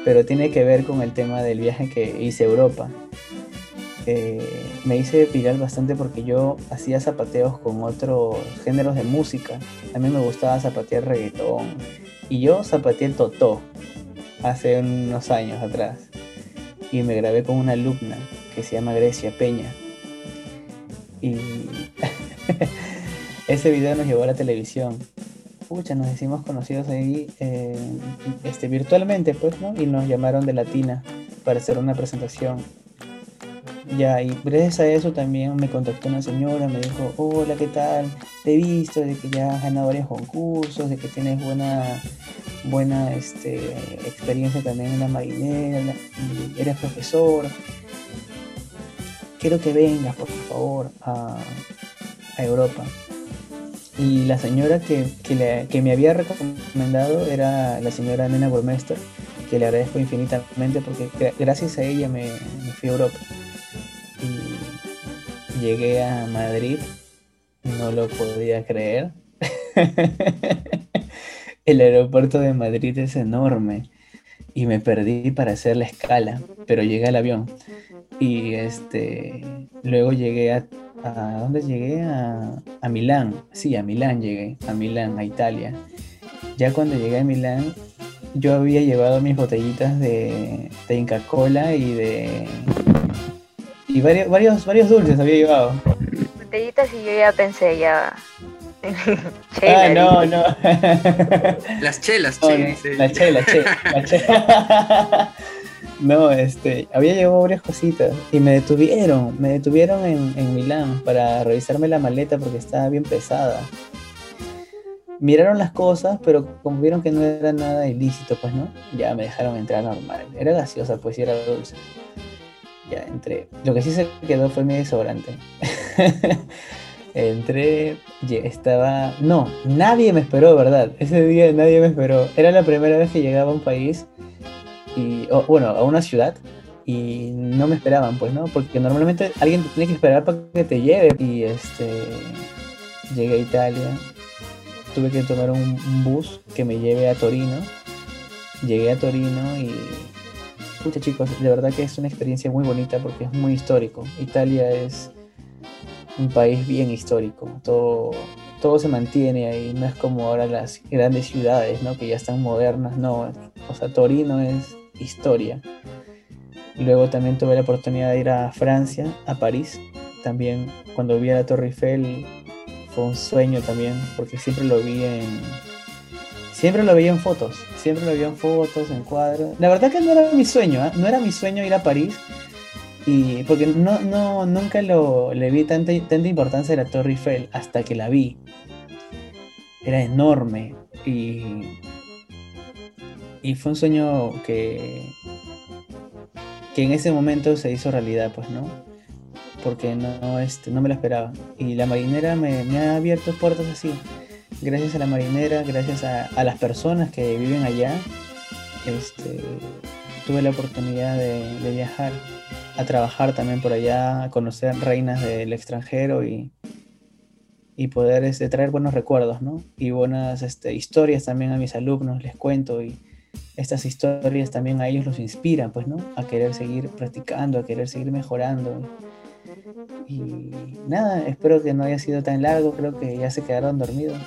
pero tiene que ver con el tema del viaje que hice a Europa. Eh, me hice viral bastante porque yo hacía zapateos con otros géneros de música. A mí me gustaba zapatear reggaetón. Y yo zapateé totó hace unos años atrás. Y me grabé con una alumna que se llama Grecia Peña. Y *laughs* ese video nos llevó a la televisión. Pucha, nos hicimos conocidos ahí eh, este, virtualmente, pues, ¿no? Y nos llamaron de Latina para hacer una presentación. Ya, y gracias a eso también me contactó una señora, me dijo, hola, ¿qué tal? Te he visto de que ya has ganado varios concursos, de que tienes buena, buena este, experiencia también en la marinera, eres profesor. Quiero que vengas, por favor, a, a Europa. Y la señora que, me había recomendado era la señora Nena Burmester, que le agradezco infinitamente porque gracias a ella me, fui a Europa. Y llegué a Madrid, no lo podía creer. *laughs* El aeropuerto de Madrid es enorme y me perdí para hacer la escala, pero llegué al avión. Y este luego llegué a ¿A dónde llegué? A, a, Milán. Sí, a Milán llegué. A Milán, a Italia. Ya cuando llegué a Milán, yo había llevado mis botellitas de, de Inca Cola y de. Y varios, varios, varios dulces había llevado. Botellitas y yo ya pensé, ya. *laughs* ah, no, no. Las chelas, che, no, dice. La chela, che, la chela. *laughs* *laughs* No, este, había llevado varias cositas y me detuvieron, me detuvieron en, en Milán para revisarme la maleta porque estaba bien pesada. Miraron las cosas, pero como vieron que no era nada ilícito, pues no, ya me dejaron entrar normal. Era gaseosa, pues y era dulce. Ya entré. Lo que sí se quedó fue mi desodorante. *laughs* Entré, estaba... No, nadie me esperó, ¿verdad? Ese día nadie me esperó. Era la primera vez que llegaba a un país, y, bueno, a una ciudad, y no me esperaban, pues, ¿no? Porque normalmente alguien te tiene que esperar para que te lleve. Y este, llegué a Italia, tuve que tomar un, un bus que me lleve a Torino. Llegué a Torino y... Escucha chicos, de verdad que es una experiencia muy bonita porque es muy histórico. Italia es un país bien histórico. Todo, todo se mantiene ahí. No es como ahora las grandes ciudades, ¿no? Que ya están modernas. No, o sea, Torino es historia. Luego también tuve la oportunidad de ir a Francia, a París. También cuando vi a la Torre Eiffel fue un sueño también, porque siempre lo vi en... Siempre lo veía en fotos, siempre lo veía en fotos, en cuadros. La verdad que no era mi sueño, ¿ah? no era mi sueño ir a París, y porque no, no, nunca lo, le vi tanta, tanta importancia a la Torre Eiffel hasta que la vi. Era enorme y, y fue un sueño que, que en ese momento se hizo realidad, pues, ¿no? Porque no, este, no me lo esperaba. Y la marinera me, ha abierto puertas así. Gracias a la marinera, gracias a, a las personas que viven allá, este, tuve la oportunidad de, de viajar a trabajar también por allá, a conocer reinas del extranjero y, y poder este, traer buenos recuerdos, ¿no? Y buenas este, historias también a mis alumnos, les cuento y estas historias también a ellos los inspiran, pues, ¿no? A querer seguir practicando, a querer seguir mejorando. Y nada, espero que no haya sido tan largo, creo que ya se quedaron dormidos.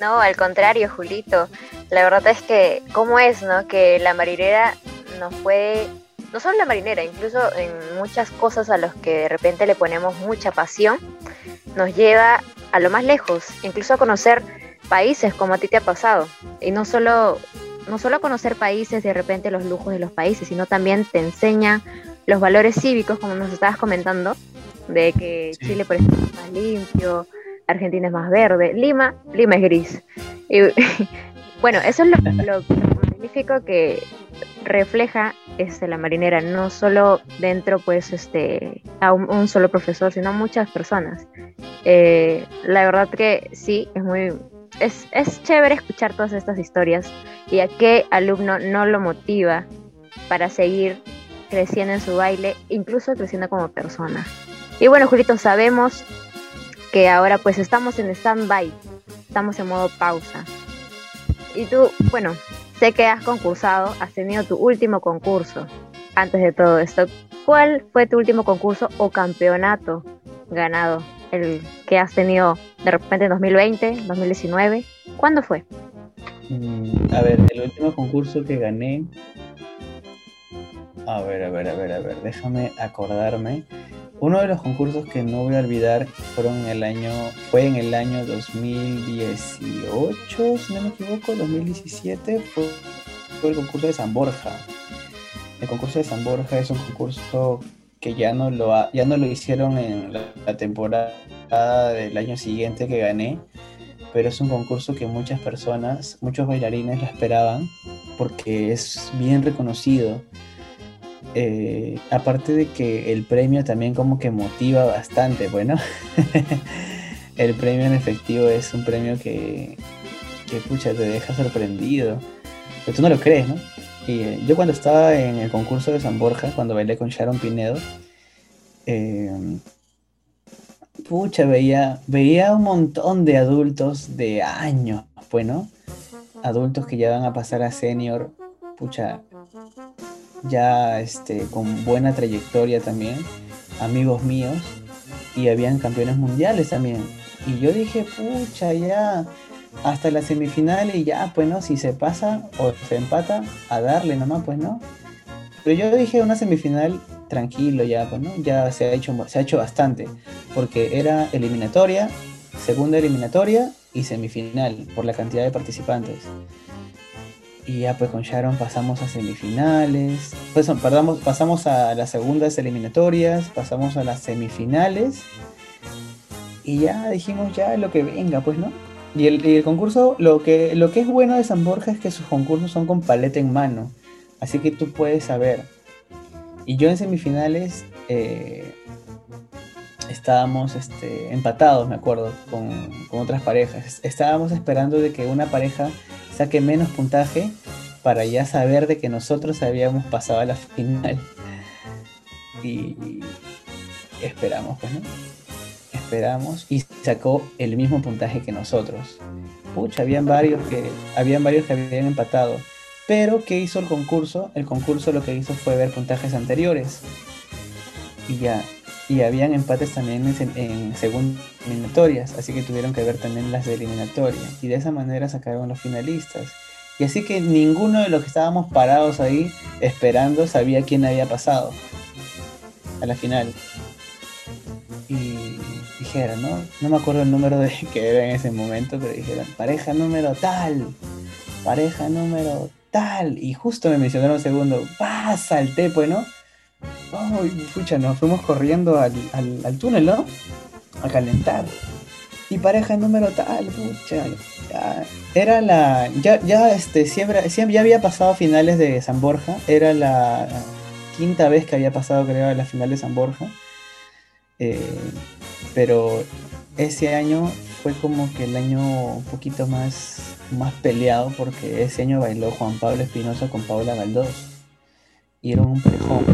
No, al contrario, Julito. La verdad es que, ¿cómo es, no? Que la marinera nos puede, no solo la marinera, incluso en muchas cosas a los que de repente le ponemos mucha pasión, nos lleva a lo más lejos, incluso a conocer países como a ti te ha pasado. Y no solo, no solo a conocer países, de repente los lujos de los países, sino también te enseña los valores cívicos, como nos estabas comentando, de que Sí. Chile, por ejemplo, es más limpio, Argentina es más verde, Lima, Lima es gris. Y, *laughs* bueno, eso es lo, lo- lo magnífico que refleja este, la marinera, no solo dentro pues este a un, un solo profesor, sino muchas personas. Eh, la verdad que sí, es muy es, es chévere escuchar todas estas historias y a qué alumno no lo motiva para seguir creciendo en su baile, incluso creciendo como persona. Y bueno, Julito, sabemos que ahora pues estamos en stand-by, estamos en modo pausa. Y tú, bueno, sé que has concursado, has tenido tu último concurso antes de todo esto. ¿Cuál fue tu último concurso o campeonato ganado? El que has tenido de repente en 2020, 2019. ¿Cuándo fue? Mm, A ver, el último concurso que gané. A ver, a ver, a ver, a ver, déjame acordarme. Uno de los concursos que no voy a olvidar fueron el año, fue en el año 2018, si no me equivoco, 2017, fue, fue el concurso de San Borja. El concurso de San Borja es un concurso que ya no lo, ha- ya no lo hicieron en la, temporada del año siguiente que gané, pero es un concurso que muchas personas, muchos bailarines lo esperaban porque es bien reconocido. Eh, aparte de que el premio también como que motiva bastante, bueno, *laughs* el premio en efectivo es un premio que, que pucha, te deja sorprendido, pero tú no lo crees, ¿no? Y eh, yo cuando estaba en el concurso de San Borja, cuando bailé con Sharon Pinedo, eh, pucha, veía, veía un montón de adultos de años, bueno, adultos que ya van a pasar a senior, pucha, ya este, con buena trayectoria también, amigos míos, y habían campeones mundiales también. Y yo dije, pucha, ya, hasta la semifinal y ya, pues no, si se pasa o se empata, a darle nomás, pues no. Pero yo dije una semifinal tranquilo ya, pues no, ya se ha hecho, se ha hecho bastante, porque era eliminatoria, segunda eliminatoria y semifinal por la cantidad de participantes. Y ya pues con Sharon pasamos a semifinales, pues perdamos, pasamos a las segundas eliminatorias, pasamos a las semifinales y ya dijimos ya lo que venga, pues no. Y el, concurso, lo que, lo que es bueno de San Borja es que sus concursos son con paleta en mano, así que tú puedes saber. Y yo en semifinales eh, estábamos este, empatados, me acuerdo, con, con otras parejas. Estábamos esperando de que una pareja saque menos puntaje para ya saber de que nosotros habíamos pasado a la final. Y esperamos, pues, ¿no? Y sacó el mismo puntaje que nosotros. Pucha, habían varios que habían varios que habían empatado. Pero ¿qué hizo el concurso? El concurso lo que hizo fue ver puntajes anteriores. Y ya, y habían empates también en, en segundas eliminatorias, así que tuvieron que ver también las de eliminatoria. Y de esa manera sacaron los finalistas. Y así que ninguno de los que estábamos parados ahí esperando sabía quién había pasado a la final. Y dijeron, ¿no? No me acuerdo el número de *laughs* que era en ese momento, pero dijeron, pareja número tal, pareja número tal. Y justo me mencionaron un segundo, ¡pah! Salté, pues, ¿no? Ay, pucha, nos fuimos corriendo al, al, túnel, ¿no? A calentar. Y pareja número tal, pucha. Era la. Ya, ya, este, siempre, siempre, ya había pasado finales de San Borja. Era la quinta vez que había pasado, creo, a la final de San Borja. Eh, pero ese año fue como que el año un poquito más, más peleado porque ese año bailó Juan Pablo Espinosa con Paula Galdós y era un prejón.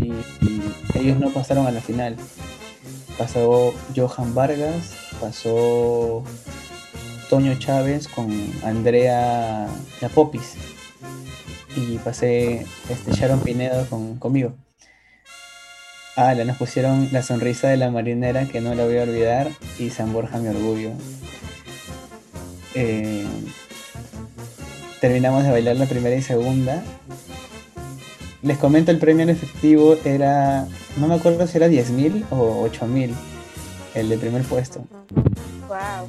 Y, ellos no pasaron a la final. Pasó Johan Vargas, pasó Toño Chávez con Andrea Popis y pasé este Sharon Pinedo con, conmigo. Ah, le nos pusieron la sonrisa de la marinera que no la voy a olvidar y San Borja mi orgullo. Eh, terminamos de bailar la primera y segunda. Les comento, el premio en efectivo era, no me acuerdo si era 10.000 o 8.000, el de primer puesto. Wow.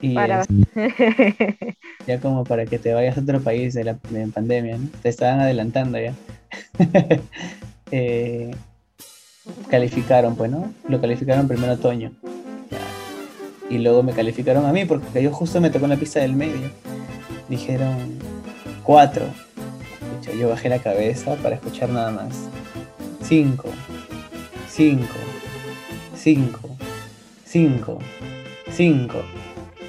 Y *laughs* ya como para que te vayas a otro país de la pandemia, te estaban adelantando ya. *laughs* Eh, calificaron, pues, ¿no? Lo calificaron primero otoño. Y luego me calificaron a mí porque yo justo me tocó en la pista del medio dijeron cuatro. Yo bajé la cabeza para escuchar nada más. Cinco, cinco, cinco, cinco, cinco,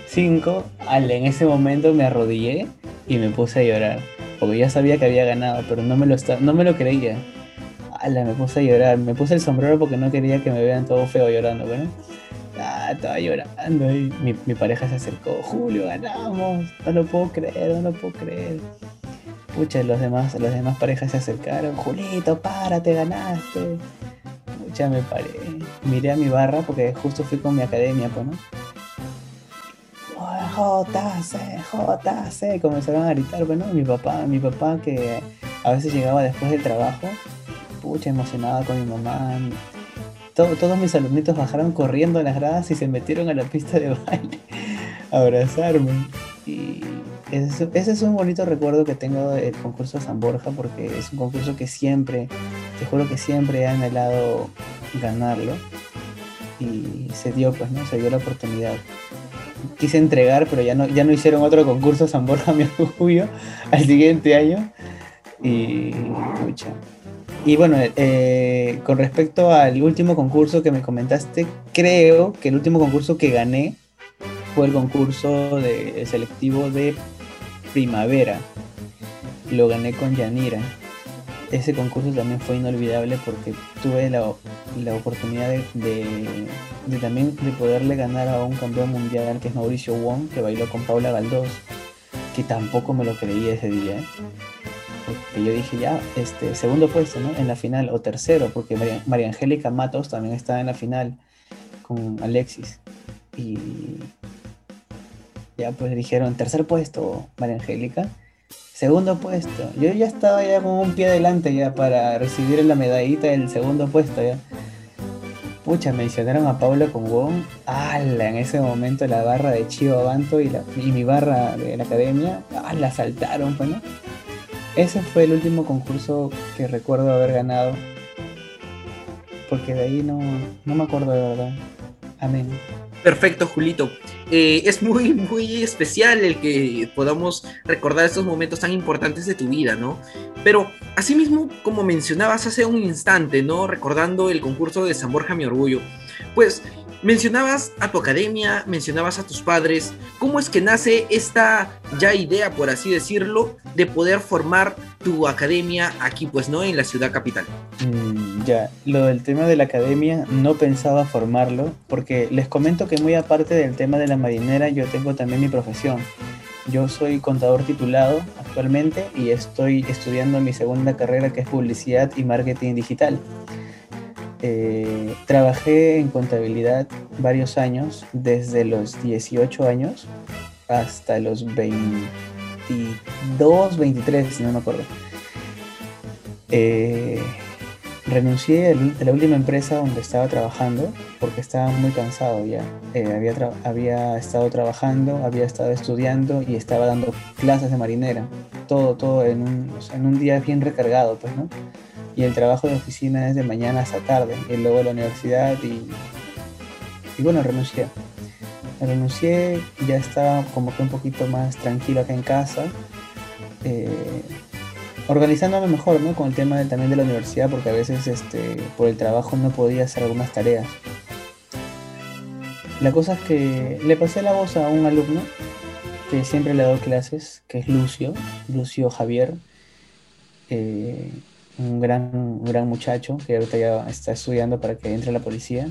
cinco. Al en ese momento me arrodillé y me puse a llorar. Porque ya sabía que había ganado, pero no me lo, no me lo creía. Ala, me puse a llorar. Me puse el sombrero porque no quería que me vean todo feo llorando, ¿bueno? Ah, estaba llorando y mi, pareja se acercó. Julio, ganamos. No lo puedo creer, no lo puedo creer. Pucha, los demás, las demás parejas se acercaron. Julito, párate, ganaste. Pucha, me paré. Miré a mi barra porque justo fui con mi academia, pues, ¿no? JC, JC, comenzaron a gritar, bueno, mi papá, mi papá que a veces llegaba después del trabajo, pucha, emocionada con mi mamá, todos mis alumnitos bajaron corriendo a las gradas y se metieron a la pista de baile *laughs* a abrazarme. Y ese, es un bonito recuerdo que tengo del concurso San Borja porque es un concurso que siempre, te juro que siempre he anhelado ganarlo. Y se dio, pues, ¿no? Se dio la oportunidad. Quise entregar, pero ya no, ya no hicieron otro concurso San Borja, *laughs* mi orgullo, al siguiente año. Y, mucha y bueno, eh, con respecto al último concurso que me comentaste, creo que el último concurso que gané fue el concurso de, selectivo de primavera. Lo gané con Yanira. Ese concurso también fue inolvidable porque tuve la, oportunidad de, también de poderle ganar a un campeón mundial que es Mauricio Wong, que bailó con Paula Galdós, que tampoco me lo creía ese día. Porque yo dije ya, este, segundo puesto, ¿no? En la final, o tercero, porque María, Angélica Matos también estaba en la final con Alexis. Y Ya pues dijeron, tercer puesto, María Angélica. Segundo puesto. Yo ya estaba ya con un pie adelante ya para recibir la medallita del segundo puesto ya. Pucha, mencionaron a Pablo Congón. ¡Hala! En ese momento la barra de Chivo Abanto y, la, y mi barra de la academia, ¡ah! La saltaron, pues, ¿no? Ese fue el último concurso que recuerdo haber ganado. Porque de ahí no, no me acuerdo de verdad. Amén. Perfecto, Julito. Eh, es muy, muy especial el que podamos recordar estos momentos tan importantes de tu vida, ¿no? Pero, asimismo, como mencionabas hace un instante, ¿no? Recordando el concurso de San Borja Mi Orgullo, pues mencionabas a tu academia, mencionabas a tus padres, ¿cómo es que nace esta ya idea, por así decirlo, de poder formar tu academia aquí, pues, ¿no? En la ciudad capital. Mm, ya, lo del tema de la academia no pensaba formarlo, porque les comento que muy aparte del tema de la marinera, yo tengo también mi profesión. Yo soy contador titulado actualmente y estoy estudiando mi segunda carrera que es publicidad y marketing digital. Eh, trabajé en contabilidad varios años, desde los 18 años hasta los 22, 23, si no me acuerdo. Eh, renuncié a la última empresa donde estaba trabajando porque estaba muy cansado ya. Eh, había, había estado trabajando, había estado estudiando y estaba dando clases de marinera. Todo, todo en un, en un día bien recargado, pues, ¿no? Y el trabajo de oficina es de mañana hasta tarde, y luego la universidad y, y bueno, renuncié. Renuncié, ya estaba como que un poquito más tranquilo acá en casa, eh, organizándome mejor, ¿no? Con el tema también de la universidad, porque a veces este, por el trabajo no podía hacer algunas tareas. La cosa es que le pasé la voz a un alumno que siempre le he dado clases, que es Lucio, Lucio Javier. Eh, un gran, gran muchacho que ahorita ya está estudiando para que entre la policía.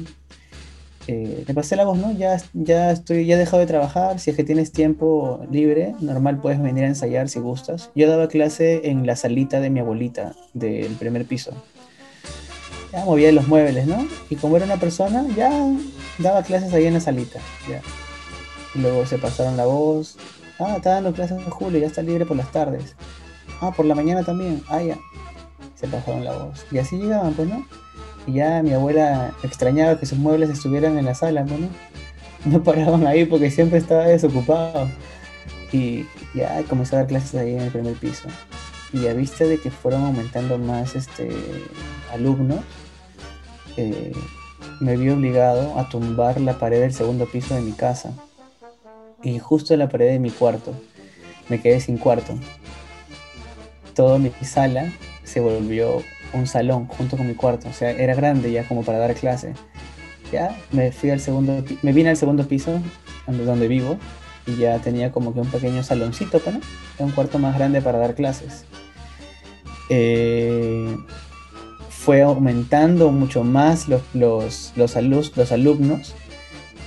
Eh, le pasé la voz, ¿no? Ya, ya estoy, ya he dejado de trabajar. Si es que tienes tiempo libre, normal puedes venir a ensayar si gustas. Yo daba clase en la salita de mi abuelita del primer piso. Ya movía los muebles, ¿no? Y como era una persona, ya daba clases ahí en la salita. Ya. Y luego se pasaron la voz. Ah, está dando clases en Julio, ya está libre por las tardes. Ah, por la mañana también. Ah, ya se la voz. Y así llegaban, pues, ¿no? Y ya mi abuela extrañaba que sus muebles estuvieran en la sala, pues, ¿no? *laughs* Paraban ahí porque siempre estaba desocupado. Y ya comenzó a dar clases ahí en el primer piso. Y a vista de que fueron aumentando más este, alumnos, eh, me vi obligado a tumbar la pared del segundo piso de mi casa. Y justo la pared de mi cuarto. Me quedé sin cuarto. Toda mi sala se volvió un salón junto con mi cuarto. O sea, era grande ya como para dar clase. Ya me fui al segundo, me vine al segundo piso donde, vivo y ya tenía como que un pequeño saloncito, ¿no? un cuarto más grande para dar clases. Eh, fue aumentando mucho más los, los, los, los alumnos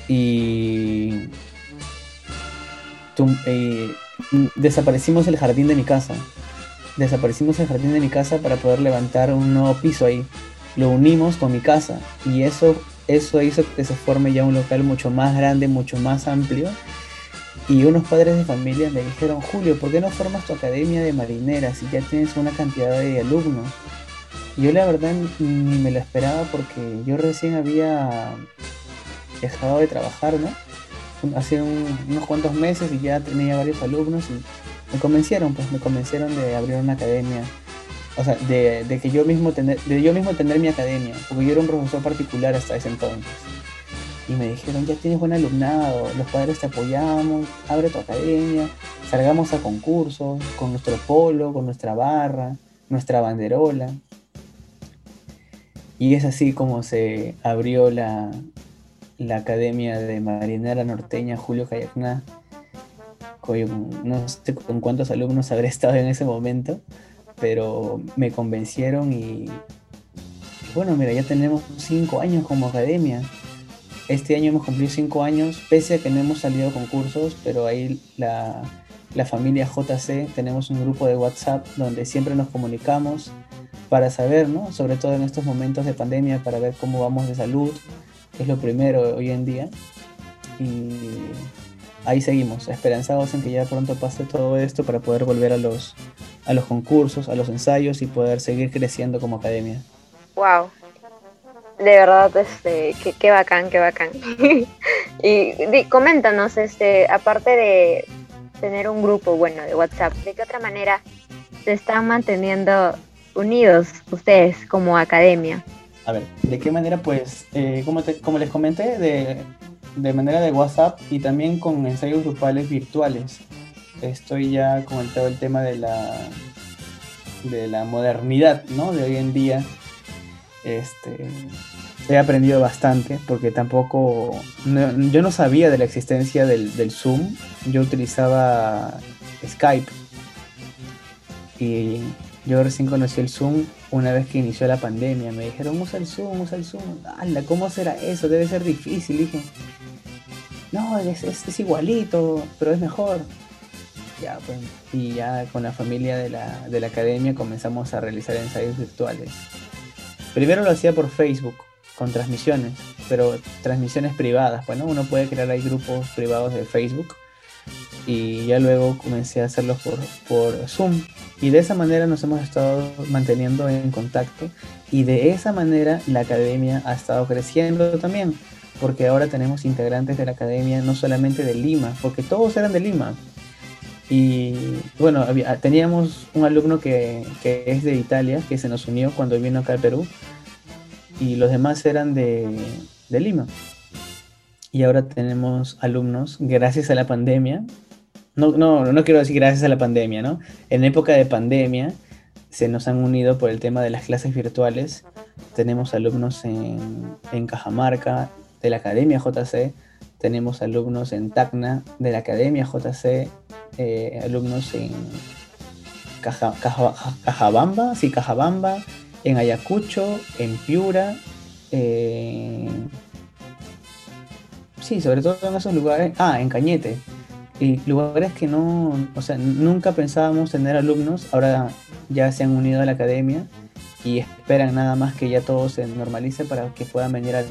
y, y desaparecimos el jardín de mi casa desaparecimos el jardín de mi casa para poder levantar un nuevo piso ahí. Lo unimos con mi casa y eso, eso hizo que se forme ya un local mucho más grande, mucho más amplio. Y unos padres de familia me dijeron, Julio, ¿por qué no formas tu academia de marineras si ya tienes una cantidad de alumnos? Yo la verdad ni me lo esperaba porque yo recién había dejado de trabajar, ¿no? Hace unos cuantos meses y ya tenía varios alumnos y me convencieron, pues me convencieron de abrir una academia. O sea, de, que yo mismo tener, de yo mismo tener mi academia, porque yo era un profesor particular hasta ese entonces. Y me dijeron, ya tienes buen alumnado, los padres te apoyamos, abre tu academia, salgamos a concursos, con nuestro polo, con nuestra barra, nuestra banderola. Y es así como se abrió la, la Academia de Marinera Norteña Julio Cayacná no sé con cuántos alumnos habré *laughs* estado en ese momento, pero me convencieron y bueno, mira, ya tenemos cinco años como academia. Este año hemos cumplido cinco años, pese a que no hemos salido a concursos, pero ahí la, la familia JC tenemos un grupo de WhatsApp donde siempre nos comunicamos para saber, ¿no? Sobre todo en estos momentos de pandemia, para ver cómo vamos de salud, es lo primero hoy en día. Y ahí seguimos, esperanzados en que ya pronto pase todo esto para poder volver a los, a los concursos, a los ensayos y poder seguir creciendo como academia. Wow. De verdad, este, qué, qué bacán, qué bacán. *laughs* y coméntanos, este, aparte de tener un grupo, bueno, de WhatsApp, ¿de qué otra manera se están manteniendo unidos ustedes como academia? A ver, ¿de qué manera? Pues, eh, como, como les comenté, de, de manera de WhatsApp y también con ensayos grupales virtuales. Estoy ya con el tema de la, de la modernidad, ¿no? De hoy en día. Este, he aprendido bastante porque tampoco, yo no sabía de la existencia del, del, Zoom, yo utilizaba Skype y yo recién conocí el Zoom una vez que inició la pandemia, me dijeron usa el Zoom, usa el Zoom, ¡Hala! ¿cómo será eso? Debe ser difícil, dije, no, es, igualito, pero es mejor. Ya, pues, y ya con la familia de la, de la academia comenzamos a realizar ensayos virtuales. Primero lo hacía por Facebook, con transmisiones, pero transmisiones privadas, bueno, pues, uno puede crear ahí grupos privados de Facebook y ya luego comencé a hacerlos por, por Zoom y de esa manera nos hemos estado manteniendo en contacto y de esa manera la academia ha estado creciendo también porque ahora tenemos integrantes de la academia no solamente de Lima, porque todos eran de Lima. Y bueno, teníamos un alumno que, que, es de Italia, que se nos unió cuando vino acá al Perú, y los demás eran de, de Lima. Y ahora tenemos alumnos, gracias a la pandemia, no, no, no quiero decir gracias a la pandemia, ¿no? En época de pandemia se nos han unido por el tema de las clases virtuales. Tenemos alumnos en, en Cajamarca, de la Academia JC, tenemos alumnos en Tacna de la Academia JC, eh, alumnos en Cajabamba, sí, Cajabamba, en Ayacucho, en Piura, eh, sí, sobre todo en esos lugares, ah, en Cañete, y lugares que no, o sea, nunca pensábamos tener alumnos, ahora ya se han unido a la academia y esperan nada más que ya todo se normalice para que puedan venir a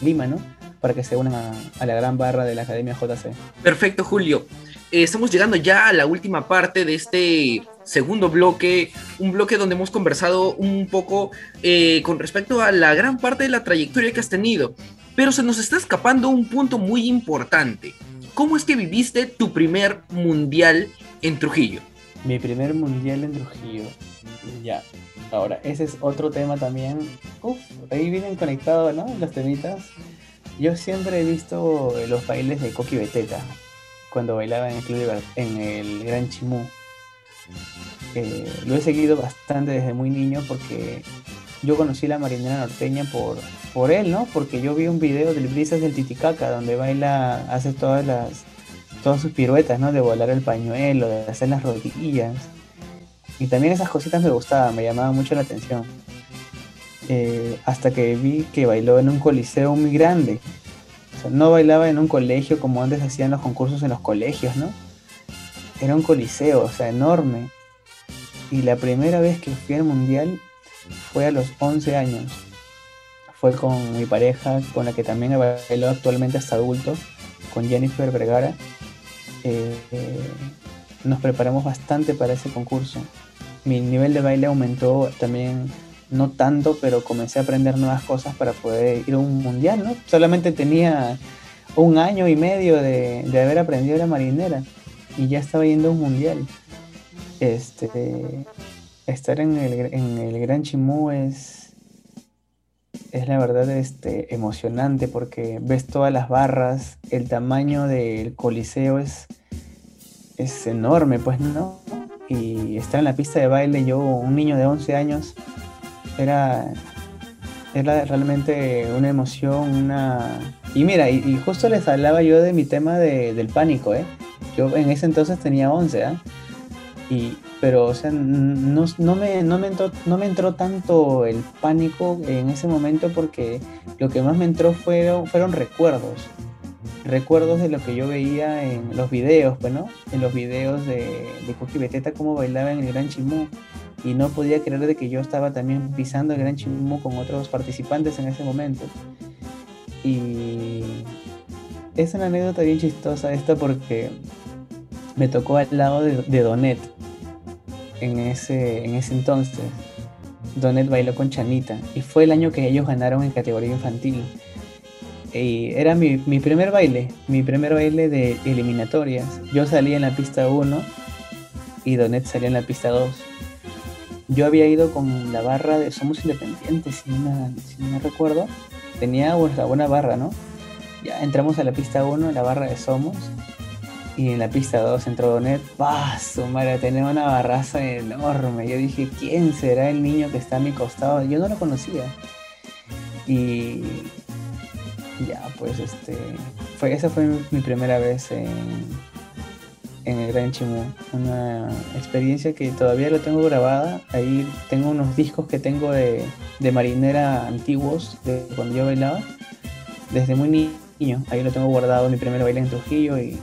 Lima, ¿no? Para que se unan a, la gran barra de la Academia JC. Perfecto, Julio. Eh, estamos llegando ya a la última parte de este segundo bloque, un bloque donde hemos conversado un poco eh, con respecto a la gran parte de la trayectoria que has tenido, pero se nos está escapando un punto muy importante. ¿Cómo es que viviste tu primer mundial en Trujillo? Mi primer mundial en Trujillo. Ya, Ahora, ese es otro tema también. Uf, ahí vienen conectados, ¿no? Los temitas. Yo siempre he visto los bailes de Coqui Beteta cuando bailaba en el club en el Gran Chimú. Eh, lo he seguido bastante desde muy niño porque yo conocí la marinera norteña por, por él, ¿no? Porque yo vi un video del Brisas del Titicaca donde baila, hace todas las todas sus piruetas, ¿no? De volar el pañuelo, de hacer las rodillas. Y también esas cositas me gustaban, me llamaban mucho la atención. Eh, hasta que vi que bailó en un coliseo muy grande. O sea, no bailaba en un colegio como antes hacían los concursos en los colegios, ¿no? Era un coliseo, o sea, enorme. Y la primera vez que fui al mundial fue a los 11 años. Fue con mi pareja, con la que también bailó actualmente hasta adulto, con Jennifer Vergara. Eh, eh, nos preparamos bastante para ese concurso mi nivel de baile aumentó también, no tanto, pero comencé a aprender nuevas cosas para poder ir a un mundial, ¿no? Solamente tenía un año y medio de, haber aprendido la marinera y ya estaba yendo a un mundial. Este, estar en el, en el Gran Chimú es, es la verdad este, emocionante porque ves todas las barras, el tamaño del coliseo es, es enorme, pues, ¿no? Y estar en la pista de baile, yo, un niño de 11 años, era, era realmente una emoción, una... Y mira, y, justo les hablaba yo de mi tema del pánico, ¿eh? Yo en ese entonces tenía 11, ¿ah? Y, pero, o sea, no, no, me, no, me entró, no me entró tanto el pánico en ese momento porque lo que más me entró fueron, fueron recuerdos recuerdos de lo que yo veía en los videos, pues, ¿no? En los videos de, de Cookie Beteta, cómo bailaba en el Gran Chimú. Y no podía creer de que yo estaba también pisando el Gran Chimú con otros participantes en ese momento. Y, es una anécdota bien chistosa esta porque me tocó al lado de, de Donet en ese, en ese entonces. Donet bailó con Chanita y fue el año que ellos ganaron en categoría infantil. Y era mi, mi primer baile, mi primer baile de eliminatorias. Yo salí en la pista 1 y Donet salió en la pista 2. Yo había ido con la barra de Somos Independientes, si no, si no recuerdo. Tenía una buena barra, ¿no? Ya entramos a la pista 1, la barra de Somos. Y en la pista 2 entró Donet. ¡Bah! Su madre, tenía una barraza enorme. Yo dije, ¿quién será el niño que está a mi costado? Yo no lo conocía. Y ya, pues este. Fue, esa fue mi, primera vez en, en el Gran Chimú. Una experiencia que todavía lo tengo grabada. Ahí tengo unos discos que tengo de, de marinera antiguos, de cuando yo bailaba. Desde muy niño. Ahí lo tengo guardado, mi primer baile en Trujillo. Y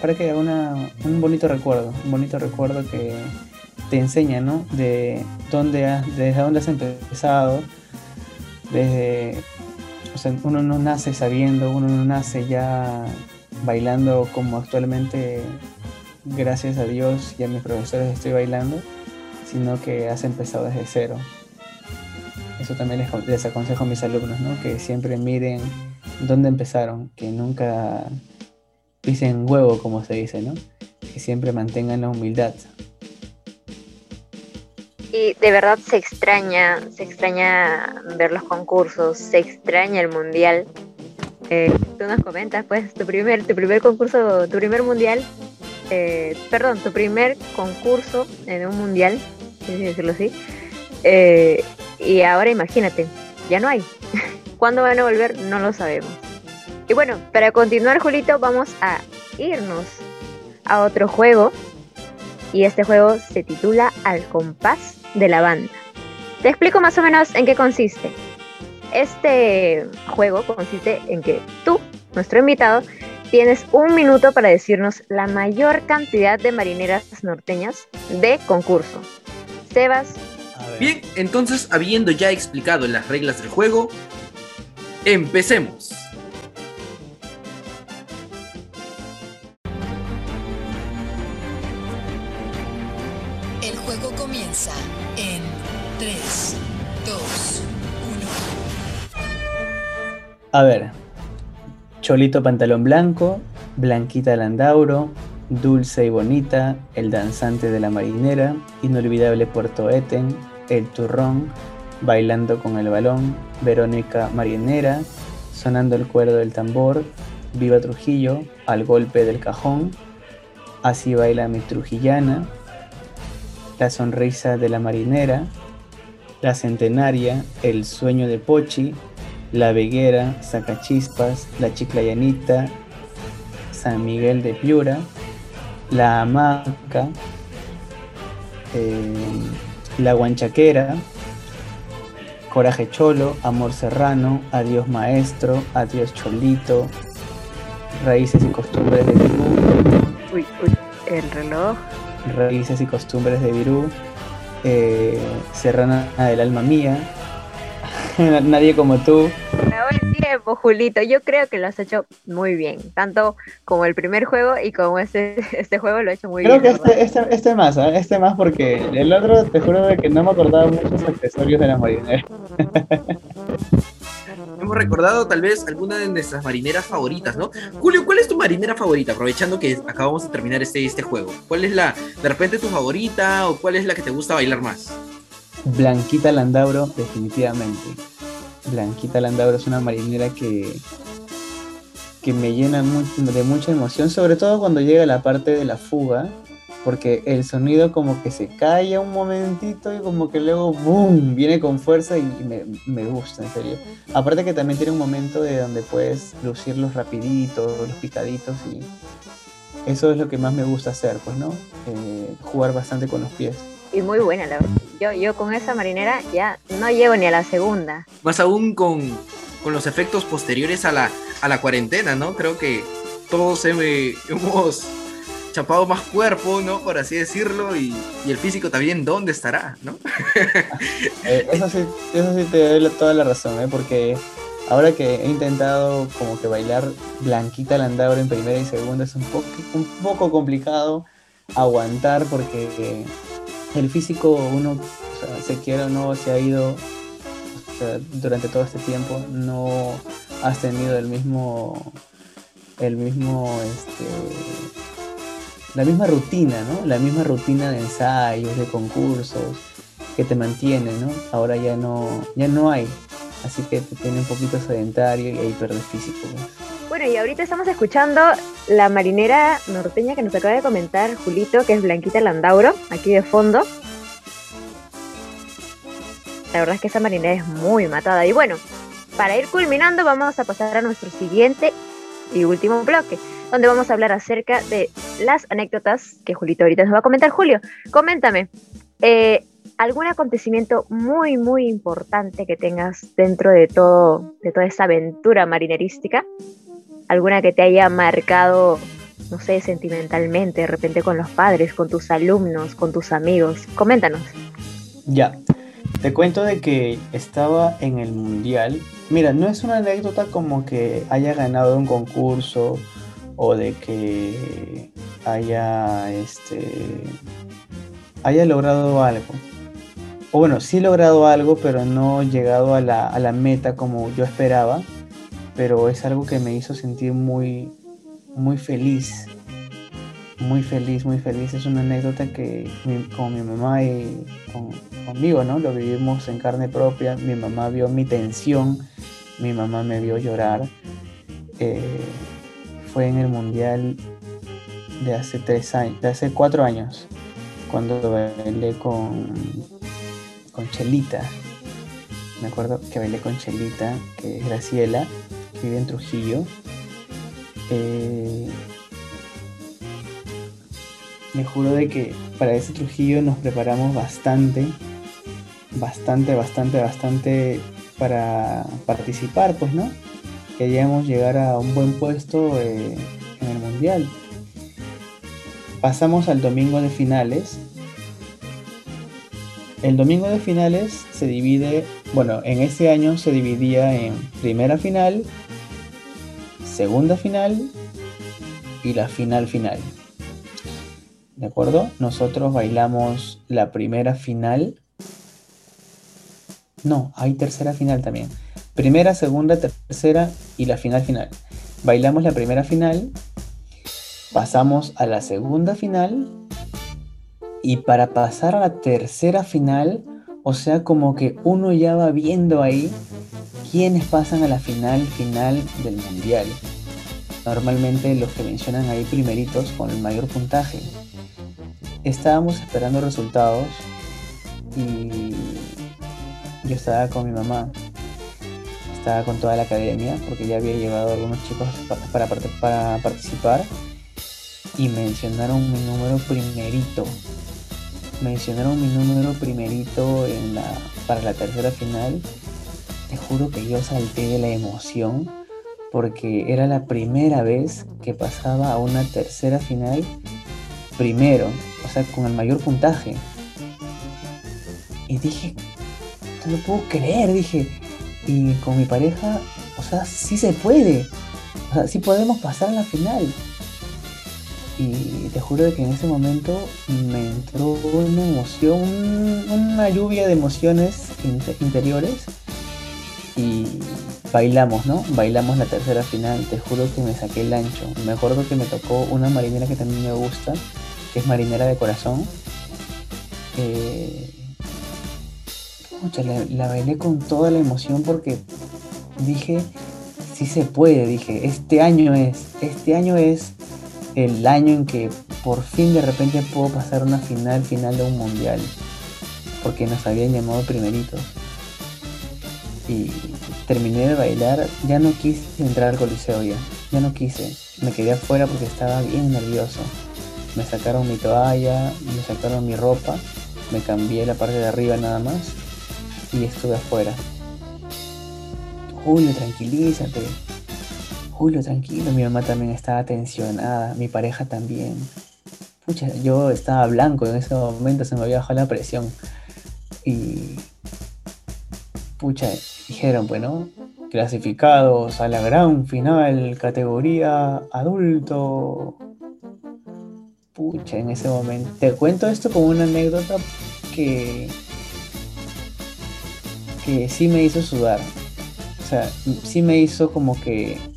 para que una, un bonito recuerdo. Un bonito recuerdo que te enseña, ¿no? De dónde has, desde dónde has empezado. Desde o sea, uno no nace sabiendo, uno no nace ya bailando como actualmente, gracias a Dios y a mis profesores estoy bailando, sino que has empezado desde cero. Eso también les, aconsejo a mis alumnos, ¿no? Que siempre miren dónde empezaron, que nunca pisen huevo, como se dice, ¿no? Que siempre mantengan la humildad. De verdad se extraña, se extraña ver los concursos, se extraña el mundial. Eh, tú nos comentas, pues, tu primer, tu primer concurso, tu primer mundial, eh, perdón, tu primer concurso en un mundial, si decirlo así. Eh, y ahora imagínate, ya no hay. *laughs* ¿Cuándo van a volver? No lo sabemos. Y bueno, para continuar, Julito, vamos a irnos a otro juego. Y este juego se titula Al compás de la banda. Te explico más o menos en qué consiste. Este juego consiste en que tú, nuestro invitado, tienes un minuto para decirnos la mayor cantidad de marineras norteñas de concurso. Sebas. Bien, entonces habiendo ya explicado las reglas del juego, empecemos. A ver. Cholito Pantalón Blanco, Blanquita Landauro, Dulce y Bonita, El Danzante de la Marinera, Inolvidable Puerto Eten, El Turrón, Bailando con el Balón, Verónica Marinera, Sonando el Cuerdo del Tambor, Viva Trujillo, Al Golpe del Cajón, Así Baila mi Trujillana, La Sonrisa de la Marinera, La Centenaria, El Sueño de Pochi, la Veguera, Sacachispas, La Chiclayanita, San Miguel de Piura, La Hamaca, eh, La Guanchaquera, Coraje Cholo, Amor Serrano, Adiós Maestro, Adiós Cholito, Raíces y Costumbres de Virú, uy, uy, el reloj. Raíces y Costumbres de Virú, eh, Serrana del Alma Mía, *laughs* Nadie como tú, Acabó el tiempo, Julito. Yo creo que lo has hecho muy bien. Tanto como el primer juego y como este, *laughs* este juego lo ha hecho muy Creo que bien. este, este, este más, ¿ah? este más porque el otro te juro de que no me acordaba muchos accesorios de la marinera. *laughs* Hemos recordado tal vez alguna de nuestras marineras favoritas, ¿no? Julio, ¿cuál es tu marinera favorita? Aprovechando que acabamos de terminar este, este juego. ¿Cuál es la, de repente, tu favorita o cuál es la que te gusta bailar más? Blanquita Landauro, definitivamente. Blanquita Landauro es una marinera que, que me llena de mucha emoción, sobre todo cuando llega la parte de la fuga, porque el sonido como que se calla un momentito y como que luego ¡boom! viene con fuerza y, y me, me gusta, en serio. Aparte que también tiene un momento de donde puedes lucir los rapiditos, los picaditos y eso es lo que más me gusta hacer, pues, ¿no? Eh, jugar bastante con los pies. Y muy buena, la verdad. Yo, yo con esa marinera ya no llego ni a la segunda. Más aún con, con los efectos posteriores a la, a la cuarentena, ¿no? Creo que todos heme- hemos chapado más cuerpo, ¿no? Por así decirlo, y, y el físico también, ¿dónde estará, ¿no? *laughs* Eh, eso, sí, eso sí te doy toda la razón, ¿eh? porque Ahora que he intentado como que bailar Blanquita Landaura en primera y segunda es un poco, un poco complicado aguantar porque el físico uno se quiere o no se ha ido durante todo este tiempo no has tenido el mismo el mismo este la misma rutina no la misma rutina de ensayos de concursos que te mantiene no ahora ya no ya no hay. Así que te tiene un poquito sedentario y ahí pierdes físico. Bueno, y ahorita estamos escuchando la marinera norteña que nos acaba de comentar Julito, que es Blanquita Landauro, aquí de fondo. La verdad es que esa marinera es muy matada. Y bueno, para ir culminando, vamos a pasar a nuestro siguiente y último bloque, donde vamos a hablar acerca de las anécdotas que Julito ahorita nos va a comentar. Julio, coméntame, eh, ¿algún acontecimiento muy, muy importante que tengas dentro de todo, de toda esa aventura marinerística? Alguna que te haya marcado, no sé, sentimentalmente, de repente con los padres, con tus alumnos, con tus amigos. Coméntanos. Ya, te cuento de que estaba en el mundial. Mira, no es una anécdota como que haya ganado un concurso o de que haya este haya logrado algo. O bueno, sí he logrado algo, pero no llegado a la, a la meta como yo esperaba pero es algo que me hizo sentir muy, muy feliz. Muy feliz, muy feliz. Es una anécdota que con mi mamá y conmigo, ¿no? Lo vivimos en carne propia. Mi mamá vio mi tensión, mi mamá me vio llorar. Eh, fue en el mundial de hace tres años, de hace cuatro años, cuando bailé con, con Chelita. Me acuerdo que bailé con Chelita, que es Graciela, vive en Trujillo. Eh, me juro de que para ese Trujillo nos preparamos bastante, bastante, bastante, bastante para participar, pues, ¿no? Queríamos llegar a un buen puesto eh, en el Mundial. Pasamos al domingo de finales. El domingo de finales se divide, bueno, en ese año se dividía en primera final, segunda final y la final final. ¿De acuerdo? Nosotros bailamos la primera final. No, hay tercera final también. Primera, segunda, tercera y la final final. Bailamos la primera final, pasamos a la segunda final y para pasar a la tercera final, o sea, como que uno ya va viendo ahí quiénes pasan a la final final del mundial. Normalmente los que mencionan ahí primeritos con el mayor puntaje. Estábamos esperando resultados y yo estaba con mi mamá. Estaba con toda la academia porque ya había llevado a algunos chicos para, para participar y mencionaron mi número primerito. Mencionaron mi número primerito en la, para la tercera final te juro que yo salté de la emoción porque era la primera vez que pasaba a una tercera final primero, o sea, con el mayor puntaje. Y dije, no lo puedo creer, dije, y con mi pareja, o sea, sí se puede, o sea, sí podemos pasar a la final. Y te juro que en ese momento me entró una emoción, una lluvia de emociones interiores y bailamos, ¿no? Bailamos la tercera final, te juro que me saqué el ancho. Me acuerdo que me tocó una marinera que también me gusta, que es marinera de corazón. Eh, la, bailé con toda la emoción porque dije, sí se puede, dije, este año es, este año es el año en que por fin de repente puedo pasar una final, final de un mundial, porque nos habían llamado primeritos y terminé de bailar, ya no quise entrar al coliseo ya, ya no quise, me quedé afuera porque estaba bien nervioso. Me sacaron mi toalla, me sacaron mi ropa, me cambié la parte de arriba nada más y estuve afuera. Julio, tranquilízate. Julio, tranquilo, mi mamá también estaba tensionada, mi pareja también. Pucha, yo estaba blanco en ese momento, se me había bajado la presión. Y pucha, dijeron, bueno, clasificados a la gran final, categoría adulto. Pucha, en ese momento. Te cuento esto como una anécdota que. que sí me hizo sudar. O sea, sí me hizo como que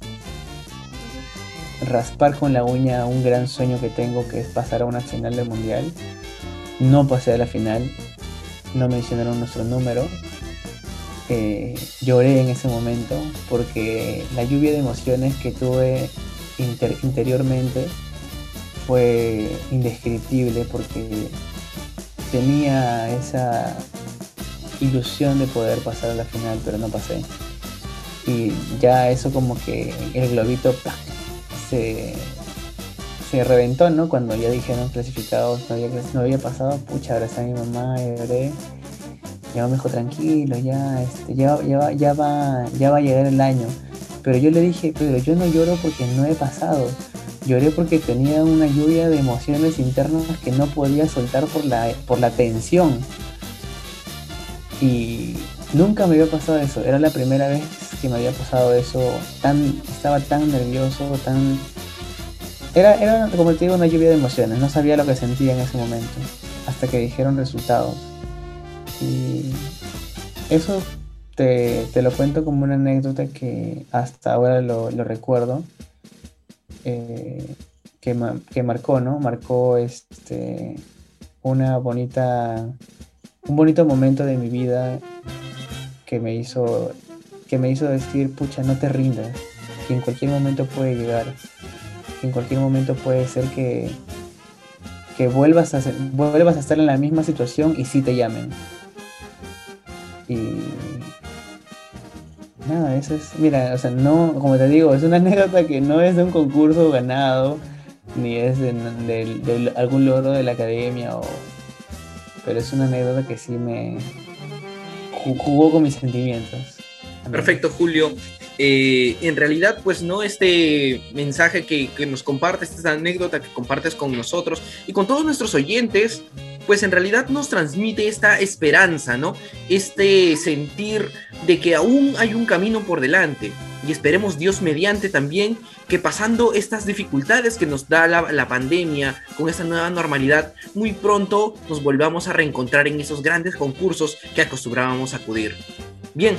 raspar con la uña un gran sueño que tengo que es pasar a una final del mundial. No pasé a la final, no mencionaron nuestro número. Eh, lloré en ese momento porque la lluvia de emociones que tuve interiormente fue indescriptible porque tenía esa ilusión de poder pasar a la final, pero no pasé. Y ya eso como que el globito se, se reventó, ¿no? Cuando ya dijeron clasificados, no había, no había pasado, pucha, ahora está mi mamá, lloré. Ya me dijo tranquilo, ya, este, ya, ya, ya, va, ya va a llegar el año. Pero yo le dije, pero yo no lloro porque no he pasado. Lloré porque tenía una lluvia de emociones internas que no podía soltar por la, por la tensión. Y nunca me había pasado eso. Era la primera vez que me había pasado eso. Tan, estaba tan nervioso, tan era, era, como te digo, una lluvia de emociones. No sabía lo que sentía en ese momento. Hasta que dijeron resultados. Y eso te, lo cuento como una anécdota que hasta ahora lo, recuerdo. Eh, que, que, marcó, ¿no? Marcó este, una bonita, un bonito momento de mi vida que me hizo, que me hizo decir, pucha, no te rindas, que en cualquier momento puede llegar en cualquier momento puede ser que, que vuelvas, a vuelvas a estar en la misma situación y sí te llamen. Y nada, eso es, mira, o sea, no, como te digo, es una *laughs* anécdota que no es de un concurso ganado, ni es de, algún logro de la academia, o, pero es una anécdota que sí me jugó con mis sentimientos. Perfecto, Julio. Eh, en realidad, pues no este mensaje que, nos compartes, esta anécdota que compartes con nosotros y con todos nuestros oyentes, pues en realidad nos transmite esta esperanza, ¿no? Este sentir de que aún hay un camino por delante. Y esperemos Dios mediante también que pasando estas dificultades que nos da la, la pandemia, con esta nueva normalidad, muy pronto nos volvamos a reencontrar en esos grandes concursos que acostumbrábamos a acudir. Bien,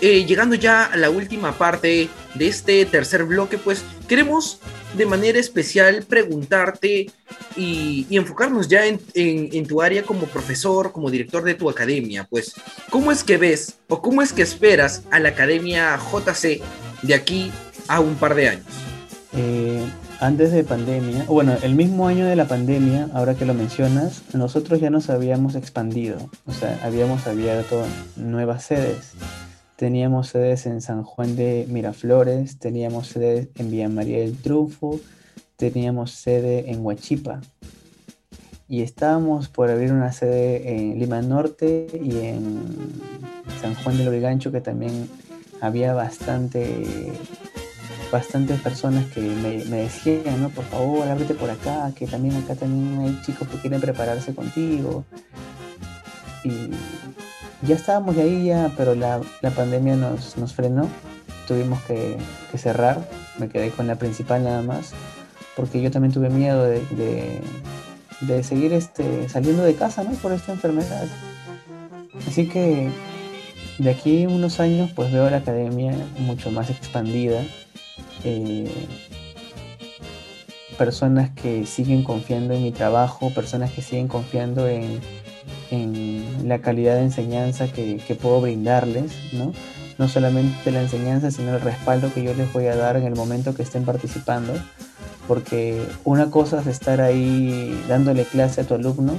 eh, llegando ya a la última parte de este tercer bloque, pues queremos de manera especial preguntarte y, enfocarnos ya en, tu área como profesor, como director de tu academia, pues, ¿cómo es que ves o cómo es que esperas a la academia JC de aquí a un par de años? Eh, antes de pandemia, bueno, el mismo año de la pandemia, ahora que lo mencionas, nosotros ya nos habíamos expandido, o sea, habíamos abierto nuevas sedes. Teníamos sedes en San Juan de Miraflores, teníamos sede en Villa María del Trufo, teníamos sede en Huachipa. Y estábamos por abrir una sede en Lima Norte y en San Juan del Origancho, que también había bastante bastantes personas que me, me, decían, ¿no? Por favor, ábrete por acá, que también acá también hay chicos que quieren prepararse contigo. Y ya estábamos ahí ya, pero la, pandemia nos, nos, frenó. Tuvimos que, cerrar. Me quedé con la principal nada más. Porque yo también tuve miedo de, de, seguir este, saliendo de casa, ¿no? Por esta enfermedad. Así que de aquí unos años pues veo la academia mucho más expandida. Eh, personas que siguen confiando en mi trabajo, personas que siguen confiando en, en la calidad de enseñanza que, puedo brindarles, ¿no? No solamente la enseñanza, sino el respaldo que yo les voy a dar en el momento que estén participando, porque una cosa es estar ahí dándole clase a tu alumno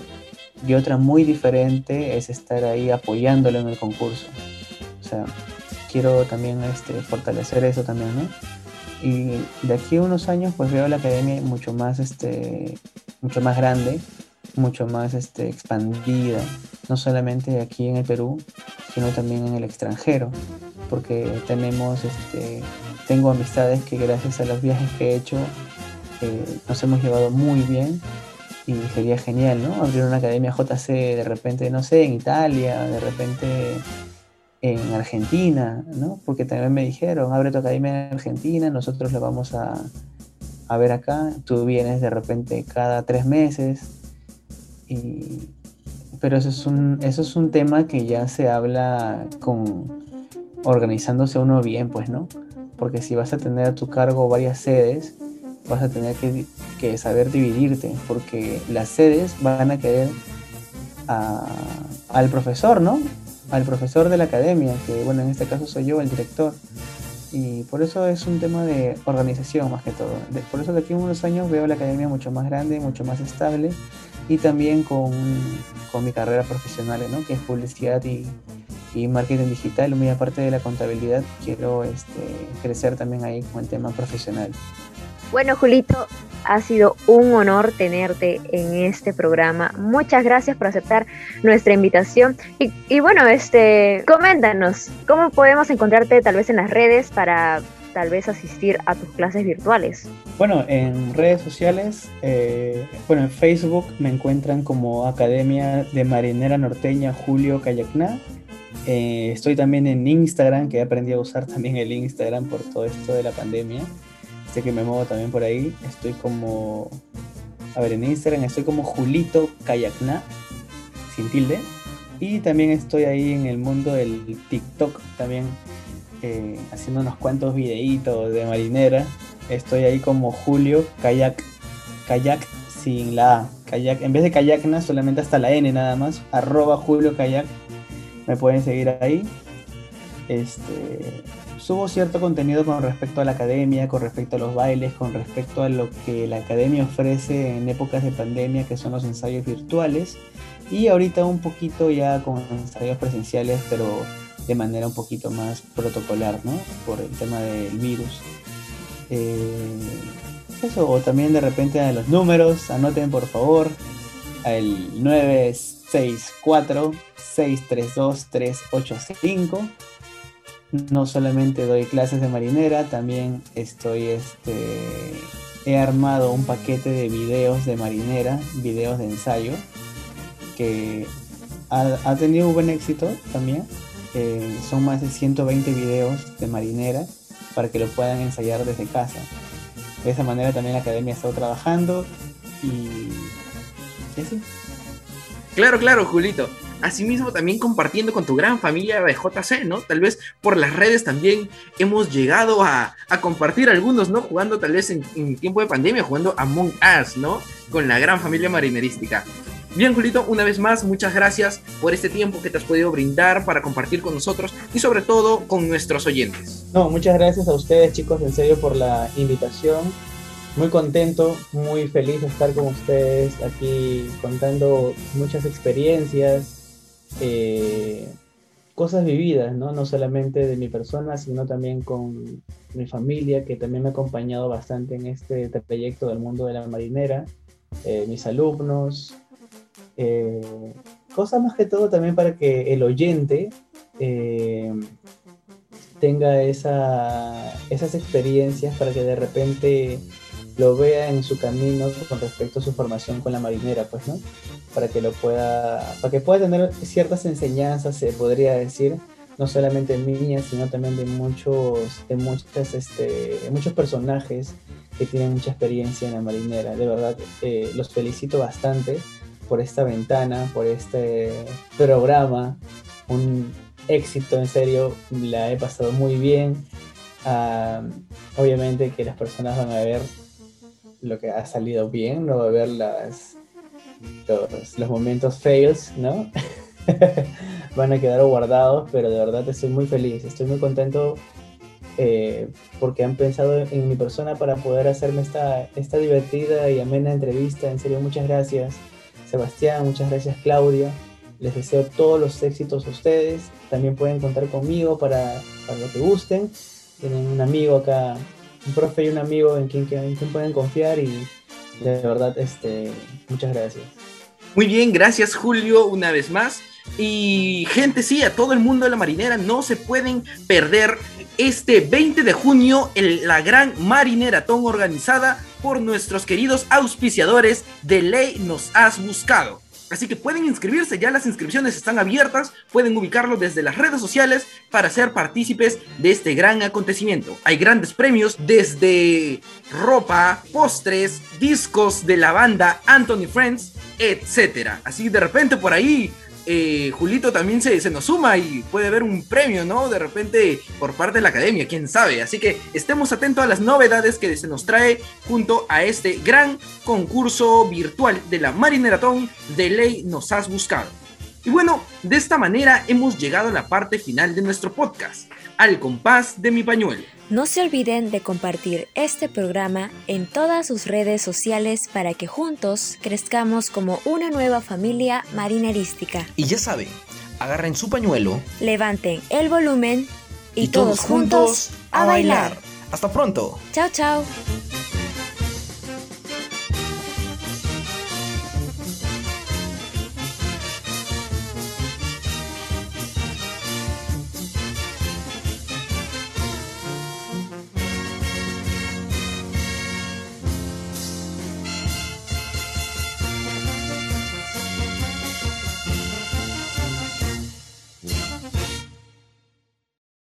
y otra muy diferente es estar ahí apoyándolo en el concurso. O sea, quiero también este, fortalecer eso también, ¿no? Y de aquí a unos años pues veo la academia mucho más, este, mucho más grande, mucho más este, expandida, no solamente aquí en el Perú, sino también en el extranjero, porque tenemos, este, tengo amistades que gracias a los viajes que he hecho eh, nos hemos llevado muy bien y sería genial, ¿no? Abrir una academia JC de repente, no sé, en Italia, de repente en Argentina, ¿no? Porque también me dijeron, abre tu academia en Argentina, nosotros la vamos a, a ver acá, tú vienes de repente cada tres meses, y, pero eso es, un, eso es un tema que ya se habla con organizándose uno bien, pues, ¿no? Porque si vas a tener a tu cargo varias sedes, vas a tener que, que saber dividirte, porque las sedes van a querer al profesor, ¿no? Al profesor de la academia, que bueno, en este caso soy yo, el director. Y por eso es un tema de organización más que todo. por eso de aquí en unos años veo la academia mucho más grande, mucho más estable y también con, con mi carrera profesional, ¿no? que es publicidad y, y, marketing digital. Muy aparte de la contabilidad, quiero este, crecer también ahí con el tema profesional. Bueno, Julito, ha sido un honor tenerte en este programa. Muchas gracias por aceptar nuestra invitación. Y, y, bueno, este, coméntanos, ¿cómo podemos encontrarte tal vez en las redes para tal vez asistir a tus clases virtuales? Bueno, en redes sociales, eh, bueno, en Facebook me encuentran como Academia de Marinera Norteña Julio Cayacná. Eh, estoy también en Instagram, que he aprendido a usar también el Instagram por todo esto de la pandemia. Sé que me muevo también por ahí. Estoy como. A ver, en Instagram estoy como Julito Kayakna, sin tilde. Y también estoy ahí en el mundo del TikTok, también eh, haciendo unos cuantos videitos de marinera. Estoy ahí como Julio Kayak, Kayak sin la A. Kayak, en vez de Kayakna, solamente hasta la N nada más. Arroba Julio Kayak. Me pueden seguir ahí. Este, subo cierto contenido con respecto a la academia, con respecto a los bailes, con respecto a lo que la academia ofrece en épocas de pandemia, que son los ensayos virtuales, y ahorita un poquito ya con ensayos presenciales, pero de manera un poquito más protocolar, ¿no? Por el tema del virus. Eh, eso, o también de repente a los números, anoten por favor, al 964 632 385 no solamente doy clases de marinera, también estoy, este, he armado un paquete de videos de marinera, videos de ensayo, que ha, tenido un buen éxito también. Eh, son más de 120 videos de marinera para que lo puedan ensayar desde casa. De esa manera también la academia estado trabajando y... ¿sí? Claro, claro, Julito asimismo también compartiendo con tu gran familia de JC, ¿no? Tal vez por las redes también hemos llegado a, compartir algunos, ¿no? Jugando tal vez en, tiempo de pandemia, jugando Among Us, ¿no? Con la gran familia marinerística. Bien, Julito, una vez más, muchas gracias por este tiempo que te has podido brindar para compartir con nosotros y sobre todo con nuestros oyentes. No, muchas gracias a ustedes, chicos, en serio, por la invitación. Muy contento, muy feliz de estar con ustedes aquí contando muchas experiencias, eh, cosas vividas, ¿no? No solamente de mi persona, sino también con mi familia, que también me ha acompañado bastante en este trayecto del mundo de la marinera, eh, mis alumnos, eh, cosas más que todo también para que el oyente tenga esa, esas experiencias para que de repente lo vea en su camino con respecto a su formación con la marinera, pues, ¿no? Para que lo pueda, para que pueda tener ciertas enseñanzas, se podría decir, no solamente mías, sino también de muchos, de muchas, este, muchos personajes que tienen mucha experiencia en la marinera. De verdad, eh, los felicito bastante por esta ventana, por este programa. Un éxito, en serio, la he pasado muy bien. Ah, obviamente que las personas van a ver lo que ha salido bien, no va a ver las, los, momentos fails, ¿no? *laughs* Van a quedar guardados, pero de verdad estoy muy feliz, estoy muy contento eh, porque han pensado en mi persona para poder hacerme esta, esta divertida y amena entrevista. En serio, muchas gracias Sebastián, muchas gracias Claudia. Les deseo todos los éxitos a ustedes. También pueden contar conmigo para, para lo que gusten. Tienen un amigo acá un profe y un amigo en quien, en quien pueden confiar y de verdad, este, muchas gracias. Muy bien, gracias Julio una vez más. Y gente, sí, a todo el mundo de la marinera no se pueden perder este 20 de junio en la gran marineratón organizada por nuestros queridos auspiciadores de Ley Nos Has Buscado. Así que pueden inscribirse, ya las inscripciones están abiertas, pueden ubicarlo desde las redes sociales para ser partícipes de este gran acontecimiento. Hay grandes premios desde ropa, postres, discos de la banda Anthony Friends, etc. Así de repente por ahí eh, Julito también se, se, nos suma y puede haber un premio, ¿no? De repente por parte de la academia, quién sabe. Así que estemos atentos a las novedades que se nos trae junto a este gran concurso virtual de la Marineratón de Ley Nos Has Buscado. Y bueno, de esta manera hemos llegado a la parte final de nuestro podcast, al compás de mi pañuelo. No se olviden de compartir este programa en todas sus redes sociales para que juntos crezcamos como una nueva familia marinerística. Y ya saben, agarren su pañuelo, levanten el volumen y, todos, juntos a bailar. Hasta pronto. Chao, chao.